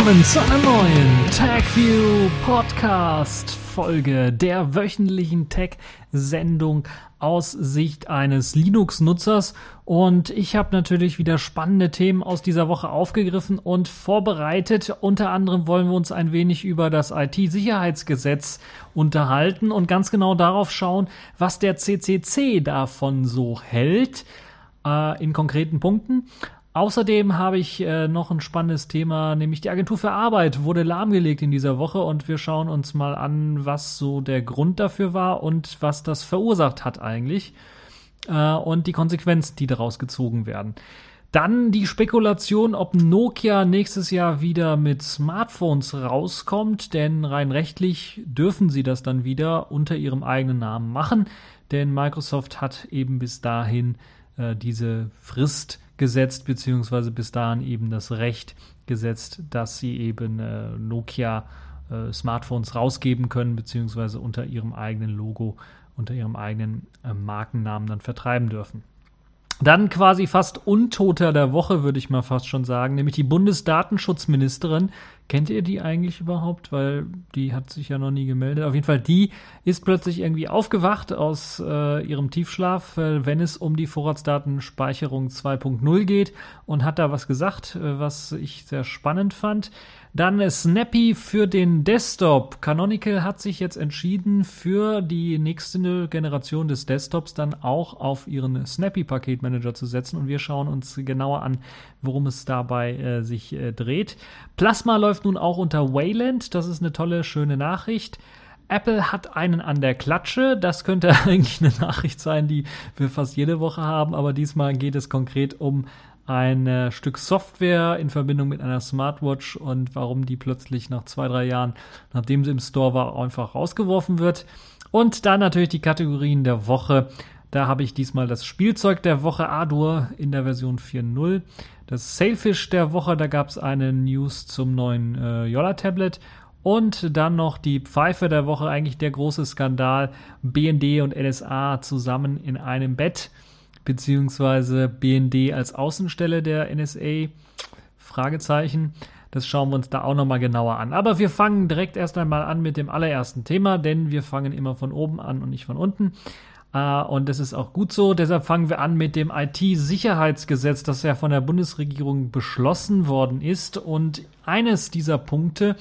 willkommen zu einer neuen TechView Podcast Folge der wöchentlichen Tech-Sendung aus Sicht eines Linux-Nutzers. Und ich habe natürlich wieder spannende Themen aus dieser Woche aufgegriffen und vorbereitet. Unter anderem wollen wir uns ein wenig über das IT-Sicherheitsgesetz unterhalten und ganz genau darauf schauen, was der CCC davon so hält äh, in konkreten Punkten. Außerdem habe ich äh, noch ein spannendes Thema, nämlich die Agentur für Arbeit wurde lahmgelegt in dieser Woche und wir schauen uns mal an, was so der Grund dafür war und was das verursacht hat eigentlich äh, und die Konsequenzen, die daraus gezogen werden. Dann die Spekulation, ob Nokia nächstes Jahr wieder mit Smartphones rauskommt, denn rein rechtlich dürfen sie das dann wieder unter ihrem eigenen Namen machen, denn Microsoft hat eben bis dahin äh, diese Frist gesetzt, beziehungsweise bis dahin eben das Recht gesetzt, dass sie eben äh, Nokia äh, Smartphones rausgeben können, beziehungsweise unter ihrem eigenen Logo, unter ihrem eigenen äh, Markennamen dann vertreiben dürfen. Dann quasi fast Untoter der Woche, würde ich mal fast schon sagen, nämlich die Bundesdatenschutzministerin Kennt ihr die eigentlich überhaupt? Weil die hat sich ja noch nie gemeldet. Auf jeden Fall, die ist plötzlich irgendwie aufgewacht aus äh, ihrem Tiefschlaf, äh, wenn es um die Vorratsdatenspeicherung 2.0 geht und hat da was gesagt, äh, was ich sehr spannend fand. Dann Snappy für den Desktop. Canonical hat sich jetzt entschieden, für die nächste Generation des Desktops dann auch auf ihren Snappy Paketmanager zu setzen und wir schauen uns genauer an, worum es dabei äh, sich äh, dreht. Plasma läuft nun auch unter Wayland. Das ist eine tolle, schöne Nachricht. Apple hat einen an der Klatsche. Das könnte eigentlich eine Nachricht sein, die wir fast jede Woche haben, aber diesmal geht es konkret um ein äh, Stück Software in Verbindung mit einer Smartwatch und warum die plötzlich nach zwei, drei Jahren, nachdem sie im Store war, einfach rausgeworfen wird. Und dann natürlich die Kategorien der Woche. Da habe ich diesmal das Spielzeug der Woche Adur in der Version 4.0. Das Sailfish der Woche, da gab es eine News zum neuen äh, Yola-Tablet. Und dann noch die Pfeife der Woche, eigentlich der große Skandal. BND und NSA zusammen in einem Bett beziehungsweise BND als Außenstelle der NSA? Fragezeichen. Das schauen wir uns da auch nochmal genauer an. Aber wir fangen direkt erst einmal an mit dem allerersten Thema, denn wir fangen immer von oben an und nicht von unten. Uh, und das ist auch gut so. Deshalb fangen wir an mit dem IT-Sicherheitsgesetz, das ja von der Bundesregierung beschlossen worden ist. Und eines dieser Punkte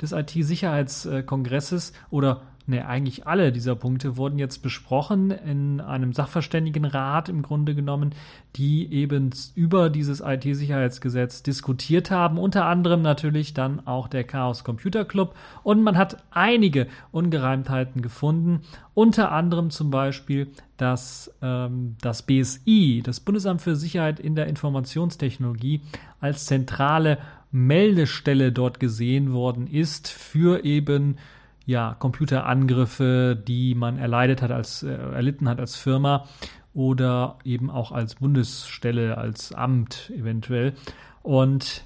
des IT-Sicherheitskongresses oder ne, eigentlich alle dieser Punkte wurden jetzt besprochen in einem Sachverständigenrat im Grunde genommen, die eben über dieses IT-Sicherheitsgesetz diskutiert haben. Unter anderem natürlich dann auch der Chaos Computer Club. Und man hat einige Ungereimtheiten gefunden. Unter anderem zum Beispiel, dass ähm, das BSI, das Bundesamt für Sicherheit in der Informationstechnologie, als zentrale Meldestelle dort gesehen worden ist für eben ja, Computerangriffe, die man erleidet hat als, äh, erlitten hat als Firma oder eben auch als Bundesstelle, als Amt eventuell. Und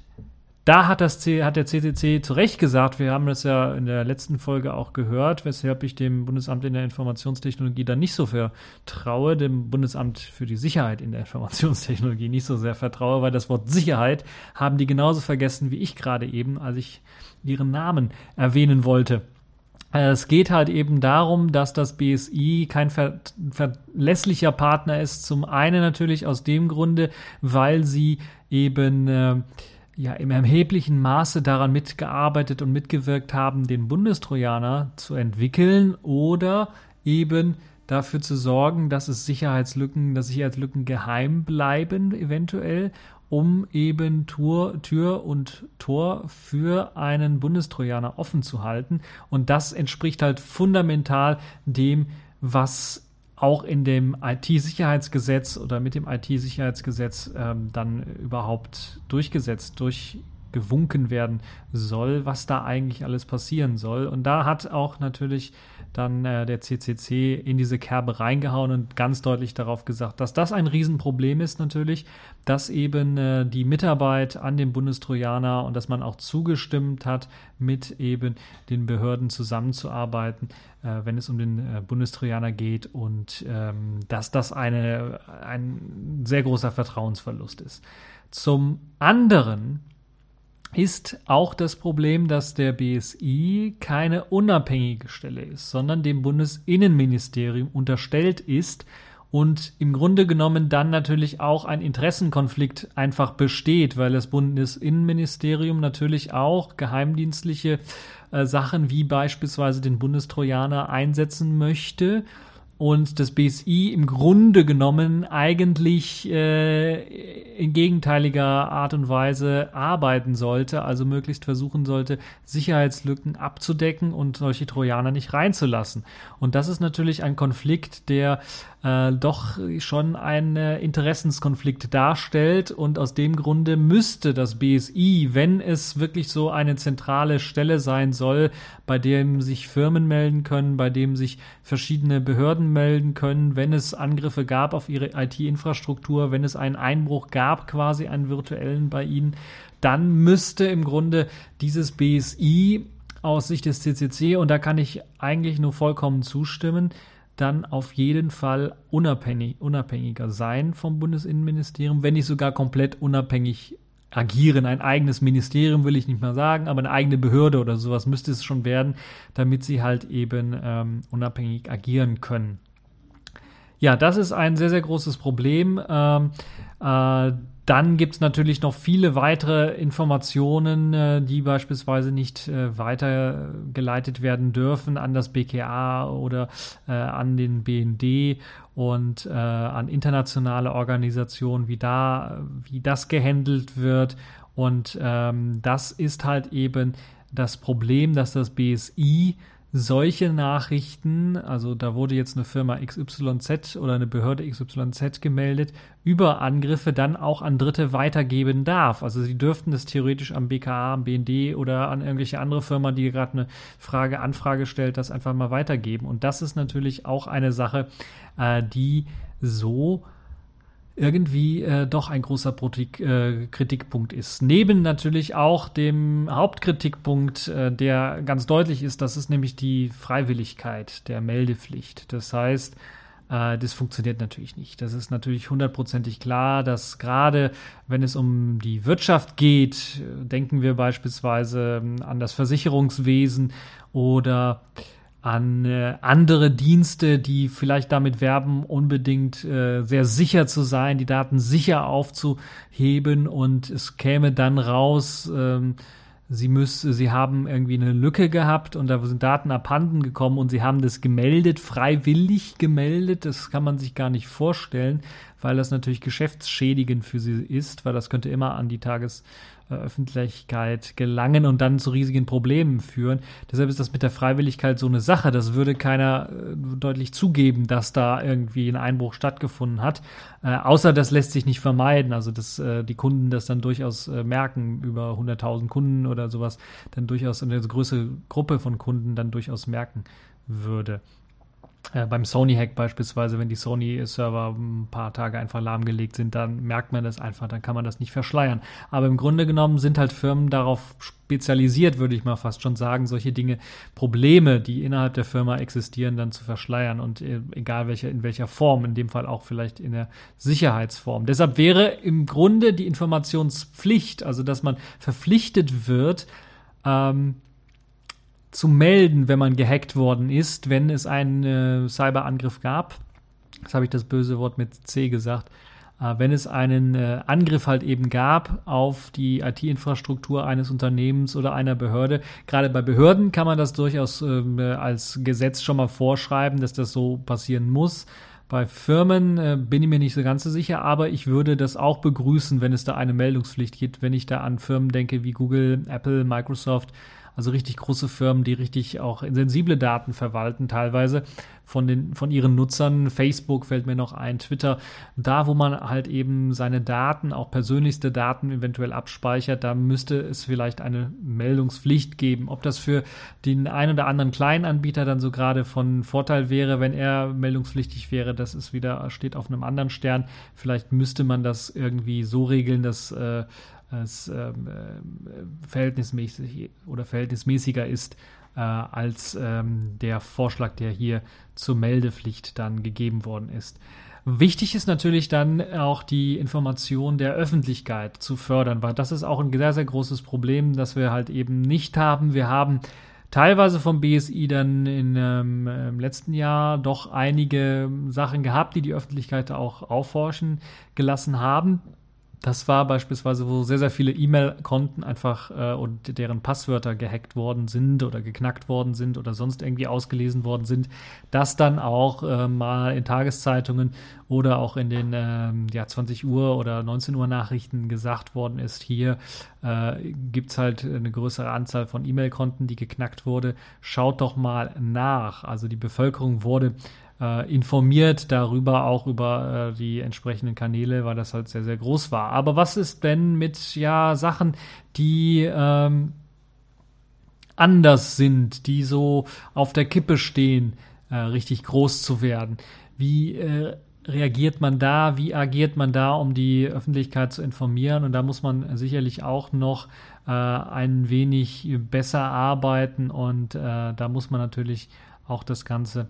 da hat, das C, hat der CCC zu Recht gesagt, wir haben das ja in der letzten Folge auch gehört, weshalb ich dem Bundesamt in der Informationstechnologie dann nicht so vertraue, dem Bundesamt für die Sicherheit in der Informationstechnologie nicht so sehr vertraue, weil das Wort Sicherheit haben die genauso vergessen wie ich gerade eben, als ich ihren Namen erwähnen wollte. Äh, es geht halt eben darum, dass das BSI kein ver verlässlicher Partner ist. Zum einen natürlich aus dem Grunde, weil sie eben äh, ja im erheblichen Maße daran mitgearbeitet und mitgewirkt haben, den Bundestrojaner zu entwickeln oder eben dafür zu sorgen, dass es Sicherheitslücken, dass Sicherheitslücken geheim bleiben eventuell um eben Tür, Tür und Tor für einen Bundestrojaner offen zu halten. Und das entspricht halt fundamental dem, was auch in dem IT-Sicherheitsgesetz oder mit dem IT-Sicherheitsgesetz ähm, dann überhaupt durchgesetzt, durchgewunken werden soll, was da eigentlich alles passieren soll. Und da hat auch natürlich dann äh, der CCC in diese Kerbe reingehauen und ganz deutlich darauf gesagt, dass das ein Riesenproblem ist natürlich, dass eben äh, die Mitarbeit an dem Bundestrojaner und dass man auch zugestimmt hat, mit eben den Behörden zusammenzuarbeiten, äh, wenn es um den äh, Bundestrojaner geht und ähm, dass das eine, ein sehr großer Vertrauensverlust ist. Zum anderen ist auch das Problem, dass der BSI keine unabhängige Stelle ist, sondern dem Bundesinnenministerium unterstellt ist und im Grunde genommen dann natürlich auch ein Interessenkonflikt einfach besteht, weil das Bundesinnenministerium natürlich auch geheimdienstliche äh, Sachen wie beispielsweise den Bundestrojaner einsetzen möchte und das BSI im Grunde genommen eigentlich äh, in gegenteiliger Art und Weise arbeiten sollte, also möglichst versuchen sollte, Sicherheitslücken abzudecken und solche Trojaner nicht reinzulassen. Und das ist natürlich ein Konflikt, der äh, doch schon einen Interessenskonflikt darstellt und aus dem Grunde müsste das BSI, wenn es wirklich so eine zentrale Stelle sein soll, bei dem sich Firmen melden können, bei dem sich verschiedene Behörden melden können, wenn es Angriffe gab auf ihre IT-Infrastruktur, wenn es einen Einbruch gab, quasi einen virtuellen bei ihnen, dann müsste im Grunde dieses BSI aus Sicht des CCC, und da kann ich eigentlich nur vollkommen zustimmen, dann auf jeden Fall unabhängig, unabhängiger sein vom Bundesinnenministerium, wenn nicht sogar komplett unabhängig agieren. Ein eigenes Ministerium will ich nicht mal sagen, aber eine eigene Behörde oder sowas müsste es schon werden, damit sie halt eben ähm, unabhängig agieren können. Ja, das ist ein sehr, sehr großes Problem. Ähm, äh, dann gibt es natürlich noch viele weitere Informationen, äh, die beispielsweise nicht äh, weitergeleitet werden dürfen an das BKA oder äh, an den BND und an internationale Organisationen, wie da, wie das gehandelt wird. Und ähm, das ist halt eben das Problem, dass das BSI solche Nachrichten, also da wurde jetzt eine Firma XYZ oder eine Behörde XYZ gemeldet, über Angriffe dann auch an Dritte weitergeben darf. Also sie dürften das theoretisch am BKA, am BND oder an irgendwelche andere Firma, die gerade eine Frage, Anfrage stellt, das einfach mal weitergeben. Und das ist natürlich auch eine Sache, äh, die so irgendwie äh, doch ein großer Protik, äh, Kritikpunkt ist. Neben natürlich auch dem Hauptkritikpunkt, äh, der ganz deutlich ist, das ist nämlich die Freiwilligkeit der Meldepflicht. Das heißt, äh, das funktioniert natürlich nicht. Das ist natürlich hundertprozentig klar, dass gerade wenn es um die Wirtschaft geht, denken wir beispielsweise ähm, an das Versicherungswesen oder an äh, andere Dienste, die vielleicht damit werben, unbedingt äh, sehr sicher zu sein, die Daten sicher aufzuheben und es käme dann raus, ähm, sie müsste, sie haben irgendwie eine Lücke gehabt und da sind Daten abhanden gekommen und sie haben das gemeldet, freiwillig gemeldet. Das kann man sich gar nicht vorstellen, weil das natürlich geschäftsschädigend für sie ist, weil das könnte immer an die Tages Öffentlichkeit gelangen und dann zu riesigen Problemen führen. Deshalb ist das mit der Freiwilligkeit so eine Sache. Das würde keiner äh, deutlich zugeben, dass da irgendwie ein Einbruch stattgefunden hat. Äh, außer das lässt sich nicht vermeiden. Also dass äh, die Kunden das dann durchaus äh, merken, über 100.000 Kunden oder sowas, dann durchaus eine größere Gruppe von Kunden dann durchaus merken würde. Äh, beim Sony-Hack beispielsweise, wenn die Sony-Server ein paar Tage einfach lahmgelegt sind, dann merkt man das einfach, dann kann man das nicht verschleiern. Aber im Grunde genommen sind halt Firmen darauf spezialisiert, würde ich mal fast schon sagen, solche Dinge, Probleme, die innerhalb der Firma existieren, dann zu verschleiern und äh, egal welche, in welcher Form, in dem Fall auch vielleicht in der Sicherheitsform. Deshalb wäre im Grunde die Informationspflicht, also dass man verpflichtet wird, ähm, zu melden, wenn man gehackt worden ist, wenn es einen äh, Cyberangriff gab. Das habe ich das böse Wort mit C gesagt. Äh, wenn es einen äh, Angriff halt eben gab auf die IT-Infrastruktur eines Unternehmens oder einer Behörde. Gerade bei Behörden kann man das durchaus ähm, äh, als Gesetz schon mal vorschreiben, dass das so passieren muss. Bei Firmen äh, bin ich mir nicht so ganz so sicher, aber ich würde das auch begrüßen, wenn es da eine Meldungspflicht gibt, wenn ich da an Firmen denke wie Google, Apple, Microsoft, also richtig große Firmen, die richtig auch sensible Daten verwalten, teilweise von den, von ihren Nutzern. Facebook fällt mir noch ein, Twitter. Da, wo man halt eben seine Daten, auch persönlichste Daten eventuell abspeichert, da müsste es vielleicht eine Meldungspflicht geben. Ob das für den einen oder anderen kleinen Anbieter dann so gerade von Vorteil wäre, wenn er meldungspflichtig wäre, das ist wieder, steht auf einem anderen Stern. Vielleicht müsste man das irgendwie so regeln, dass äh, es ähm, äh, verhältnismäßig oder verhältnismäßiger ist äh, als ähm, der Vorschlag, der hier zur Meldepflicht dann gegeben worden ist. Wichtig ist natürlich dann auch die Information der Öffentlichkeit zu fördern, weil das ist auch ein sehr, sehr großes Problem, das wir halt eben nicht haben. Wir haben teilweise vom BSI dann in, ähm, im letzten Jahr doch einige Sachen gehabt, die die Öffentlichkeit auch aufforschen gelassen haben. Das war beispielsweise, wo sehr, sehr viele E-Mail-Konten einfach äh, und deren Passwörter gehackt worden sind oder geknackt worden sind oder sonst irgendwie ausgelesen worden sind, dass dann auch äh, mal in Tageszeitungen oder auch in den äh, ja, 20 Uhr oder 19 Uhr Nachrichten gesagt worden ist, hier äh, gibt es halt eine größere Anzahl von E-Mail-Konten, die geknackt wurde. Schaut doch mal nach. Also die Bevölkerung wurde äh, informiert darüber, auch über äh, die entsprechenden Kanäle, weil das halt sehr, sehr groß war. Aber was ist denn mit ja Sachen, die ähm, anders sind, die so auf der Kippe stehen, äh, richtig groß zu werden? Wie äh, reagiert man da? Wie agiert man da, um die Öffentlichkeit zu informieren? Und da muss man sicherlich auch noch äh, ein wenig besser arbeiten und äh, da muss man natürlich auch das Ganze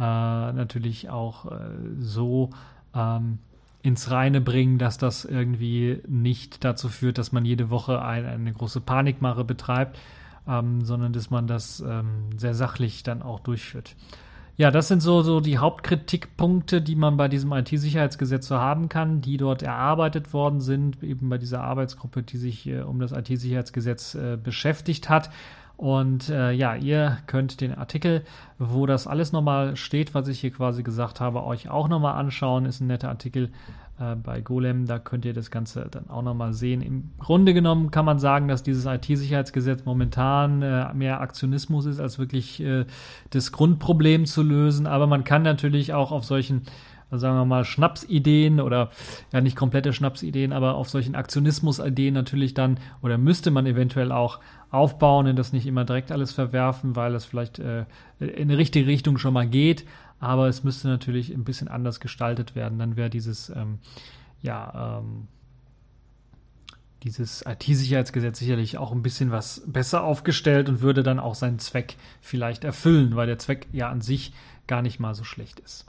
natürlich auch äh, so ähm, ins Reine bringen, dass das irgendwie nicht dazu führt, dass man jede Woche ein, eine große Panikmache betreibt, ähm, sondern dass man das ähm, sehr sachlich dann auch durchführt. Ja, das sind so, so die Hauptkritikpunkte, die man bei diesem IT-Sicherheitsgesetz so haben kann, die dort erarbeitet worden sind, eben bei dieser Arbeitsgruppe, die sich äh, um das IT-Sicherheitsgesetz äh, beschäftigt hat. Und äh, ja, ihr könnt den Artikel, wo das alles nochmal steht, was ich hier quasi gesagt habe, euch auch nochmal anschauen. Ist ein netter Artikel äh, bei Golem, da könnt ihr das Ganze dann auch nochmal sehen. Im Grunde genommen kann man sagen, dass dieses IT-Sicherheitsgesetz momentan äh, mehr Aktionismus ist, als wirklich äh, das Grundproblem zu lösen. Aber man kann natürlich auch auf solchen sagen wir mal, Schnapsideen oder ja nicht komplette Schnapsideen, aber auf solchen Aktionismus-Ideen natürlich dann oder müsste man eventuell auch aufbauen und das nicht immer direkt alles verwerfen, weil es vielleicht äh, in die richtige Richtung schon mal geht. Aber es müsste natürlich ein bisschen anders gestaltet werden. Dann wäre dieses, ähm, ja, ähm, dieses IT-Sicherheitsgesetz sicherlich auch ein bisschen was besser aufgestellt und würde dann auch seinen Zweck vielleicht erfüllen, weil der Zweck ja an sich gar nicht mal so schlecht ist.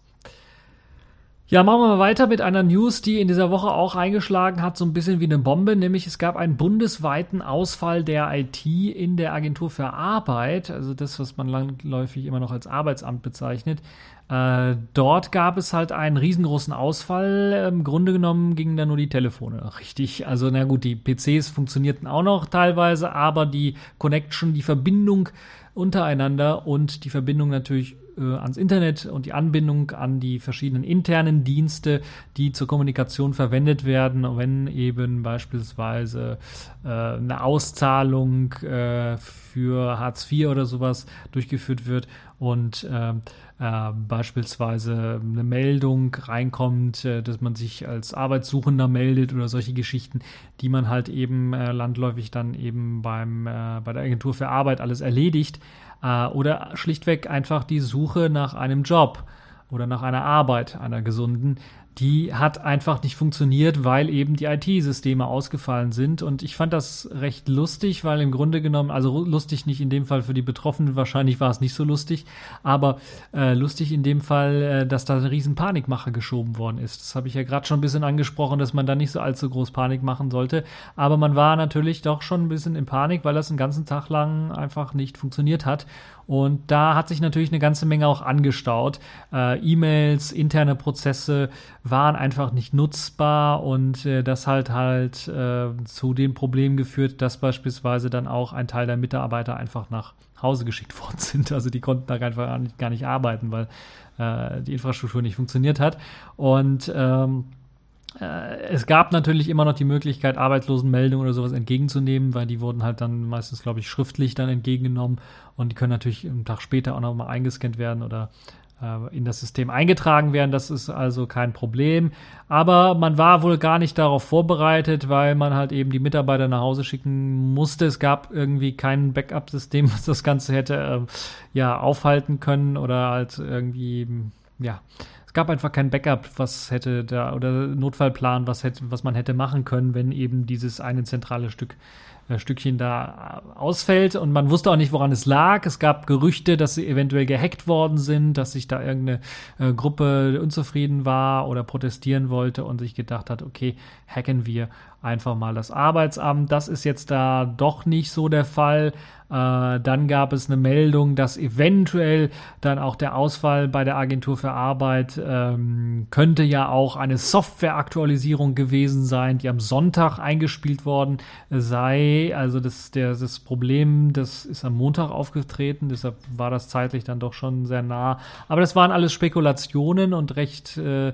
Ja, machen wir mal weiter mit einer News, die in dieser Woche auch eingeschlagen hat, so ein bisschen wie eine Bombe, nämlich es gab einen bundesweiten Ausfall der IT in der Agentur für Arbeit, also das, was man langläufig immer noch als Arbeitsamt bezeichnet. Äh, dort gab es halt einen riesengroßen Ausfall. Im Grunde genommen gingen da nur die Telefone richtig. Also, na gut, die PCs funktionierten auch noch teilweise, aber die Connection, die Verbindung untereinander und die Verbindung natürlich äh, ans Internet und die Anbindung an die verschiedenen internen Dienste, die zur Kommunikation verwendet werden, wenn eben beispielsweise äh, eine Auszahlung äh, für Hartz IV oder sowas durchgeführt wird und äh, äh, beispielsweise eine Meldung reinkommt, äh, dass man sich als Arbeitssuchender meldet oder solche Geschichten, die man halt eben äh, landläufig dann eben beim, bei der Agentur für Arbeit alles erledigt äh, oder schlichtweg einfach die Suche nach einem Job oder nach einer Arbeit, einer gesunden, die hat einfach nicht funktioniert, weil eben die IT-Systeme ausgefallen sind. Und ich fand das recht lustig, weil im Grunde genommen, also lustig nicht in dem Fall für die Betroffenen, wahrscheinlich war es nicht so lustig, aber äh, lustig in dem Fall, äh, dass da eine riesen Panikmache geschoben worden ist. Das habe ich ja gerade schon ein bisschen angesprochen, dass man da nicht so allzu groß Panik machen sollte. Aber man war natürlich doch schon ein bisschen in Panik, weil das einen ganzen Tag lang einfach nicht funktioniert hat. Und da hat sich natürlich eine ganze Menge auch angestaut. Äh, E-Mails, interne Prozesse waren einfach nicht nutzbar und äh, das halt halt äh, zu dem Problem geführt, dass beispielsweise dann auch ein Teil der Mitarbeiter einfach nach Hause geschickt worden sind. Also die konnten da einfach gar nicht, gar nicht arbeiten, weil äh, die Infrastruktur nicht funktioniert hat. Und ähm, äh, es gab natürlich immer noch die Möglichkeit, Arbeitslosenmeldungen oder sowas entgegenzunehmen, weil die wurden halt dann meistens, glaube ich, schriftlich dann entgegengenommen und die können natürlich einen Tag später auch nochmal eingescannt werden oder äh, in das System eingetragen werden. Das ist also kein Problem. Aber man war wohl gar nicht darauf vorbereitet, weil man halt eben die Mitarbeiter nach Hause schicken musste. Es gab irgendwie kein Backup-System, was das Ganze hätte äh, ja aufhalten können oder halt irgendwie ja es gab einfach kein Backup, was hätte da, oder Notfallplan, was hätte, was man hätte machen können, wenn eben dieses eine zentrale Stück äh, Stückchen da ausfällt und man wusste auch nicht, woran es lag. Es gab Gerüchte, dass sie eventuell gehackt worden sind, dass sich da irgendeine äh, Gruppe unzufrieden war oder protestieren wollte und sich gedacht hat, okay, hacken wir einfach mal das Arbeitsamt. Das ist jetzt da doch nicht so der Fall. Äh, dann gab es eine Meldung, dass eventuell dann auch der Ausfall bei der Agentur für Arbeit ähm, könnte ja auch eine Softwareaktualisierung gewesen sein, die am Sonntag eingespielt worden sei. Also das, der, das Problem, das ist am Montag aufgetreten, deshalb war das zeitlich dann doch schon sehr nah. Aber das waren alles Spekulationen und recht äh,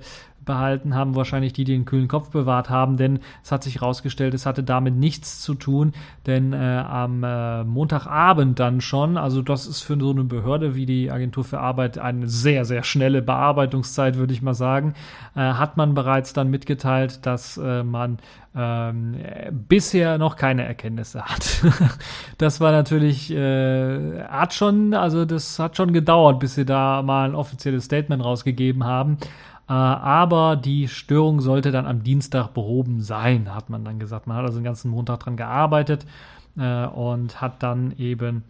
behalten haben, wahrscheinlich die, die den kühlen Kopf bewahrt haben, denn es hat sich herausgestellt, es hatte damit nichts zu tun, denn äh, am äh, Montagabend dann schon, also das ist für so eine Behörde wie die Agentur für Arbeit eine sehr, sehr schnelle Bearbeitungszeit, würde ich mal sagen, äh, hat man bereits dann mitgeteilt, dass äh, man ähm, bisher noch keine Erkenntnisse hat. das war natürlich, äh, hat schon, also das hat schon gedauert, bis sie da mal ein offizielles Statement rausgegeben haben. Äh, aber die Störung sollte dann am Dienstag behoben sein, hat man dann gesagt. Man hat also den ganzen Montag dran gearbeitet äh, und hat dann eben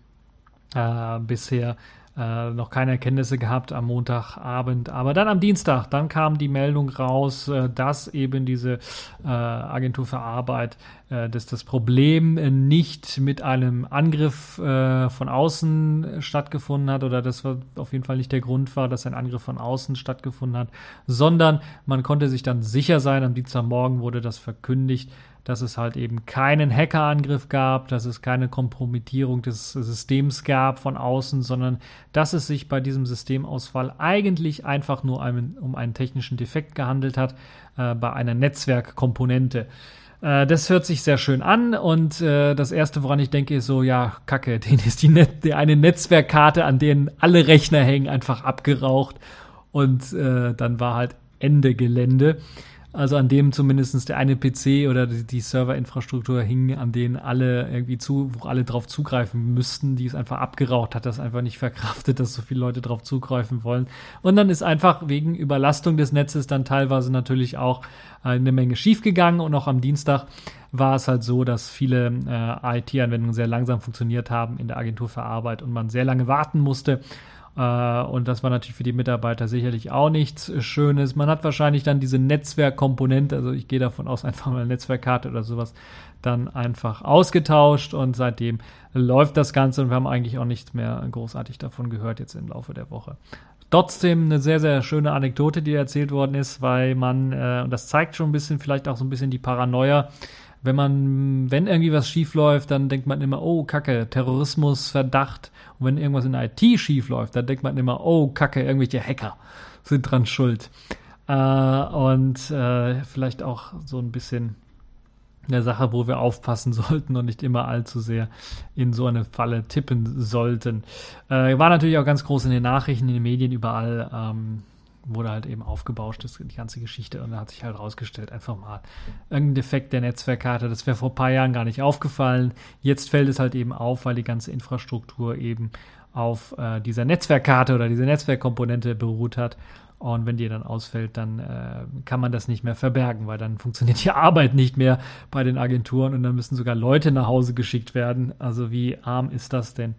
äh, bisher äh, noch keine Erkenntnisse gehabt am Montagabend. Aber dann am Dienstag, dann kam die Meldung raus, äh, dass eben diese äh, Agentur für Arbeit, äh, dass das Problem nicht mit einem Angriff äh, von außen stattgefunden hat oder das auf jeden Fall nicht der Grund war, dass ein Angriff von außen stattgefunden hat, sondern man konnte sich dann sicher sein, am Dienstagmorgen wurde das verkündigt, dass es halt eben keinen Hackerangriff gab, dass es keine Kompromittierung des Systems gab von außen, sondern dass es sich bei diesem Systemausfall eigentlich einfach nur einen, um einen technischen Defekt gehandelt hat äh, bei einer Netzwerkkomponente. Äh, das hört sich sehr schön an und äh, das erste, woran ich denke, ist so, ja, kacke, den ist die, Net die eine Netzwerkkarte, an denen alle Rechner hängen, einfach abgeraucht und äh, dann war halt Ende Gelände. Also an dem zumindest der eine PC oder die, Serverinfrastruktur hing, an denen alle irgendwie zu, wo alle drauf zugreifen müssten, die es einfach abgeraucht hat, das einfach nicht verkraftet, dass so viele Leute drauf zugreifen wollen. Und dann ist einfach wegen Überlastung des Netzes dann teilweise natürlich auch eine Menge schiefgegangen und auch am Dienstag war es halt so, dass viele äh, IT-Anwendungen sehr langsam funktioniert haben in der Agentur für Arbeit und man sehr lange warten musste äh, und das war natürlich für die Mitarbeiter sicherlich auch nichts Schönes. Man hat wahrscheinlich dann diese Netzwerkkomponente, also ich gehe davon aus, einfach mal eine Netzwerkkarte oder sowas, dann einfach ausgetauscht und seitdem läuft das Ganze und wir haben eigentlich auch nichts mehr großartig davon gehört jetzt im Laufe der Woche. Trotzdem eine sehr, sehr schöne Anekdote, die erzählt worden ist, weil man, äh, und das zeigt schon ein bisschen, vielleicht auch so ein bisschen die Paranoia, wenn man, wenn irgendwie was schief läuft, dann denkt man immer, oh Kacke, Terrorismus, Verdacht. Und wenn irgendwas in IT schief läuft, dann denkt man immer, oh Kacke, irgendwelche Hacker sind dran schuld. Äh, und äh, vielleicht auch so ein bisschen eine Sache, wo wir aufpassen sollten und nicht immer allzu sehr in so eine Falle tippen sollten. Äh, war natürlich auch ganz groß in den Nachrichten, in den Medien überall. Ähm, wurde halt eben aufgebauscht, das, die ganze Geschichte. Und da hat sich halt rausgestellt, einfach mal irgendein Defekt der Netzwerkkarte. Das wäre vor ein paar Jahren gar nicht aufgefallen. Jetzt fällt es halt eben auf, weil die ganze Infrastruktur eben auf äh, dieser Netzwerkkarte oder dieser Netzwerkkomponente beruht hat. Und wenn die dann ausfällt, dann äh, kann man das nicht mehr verbergen, weil dann funktioniert die Arbeit nicht mehr bei den Agenturen und dann müssen sogar Leute nach Hause geschickt werden. Also wie arm ist das denn?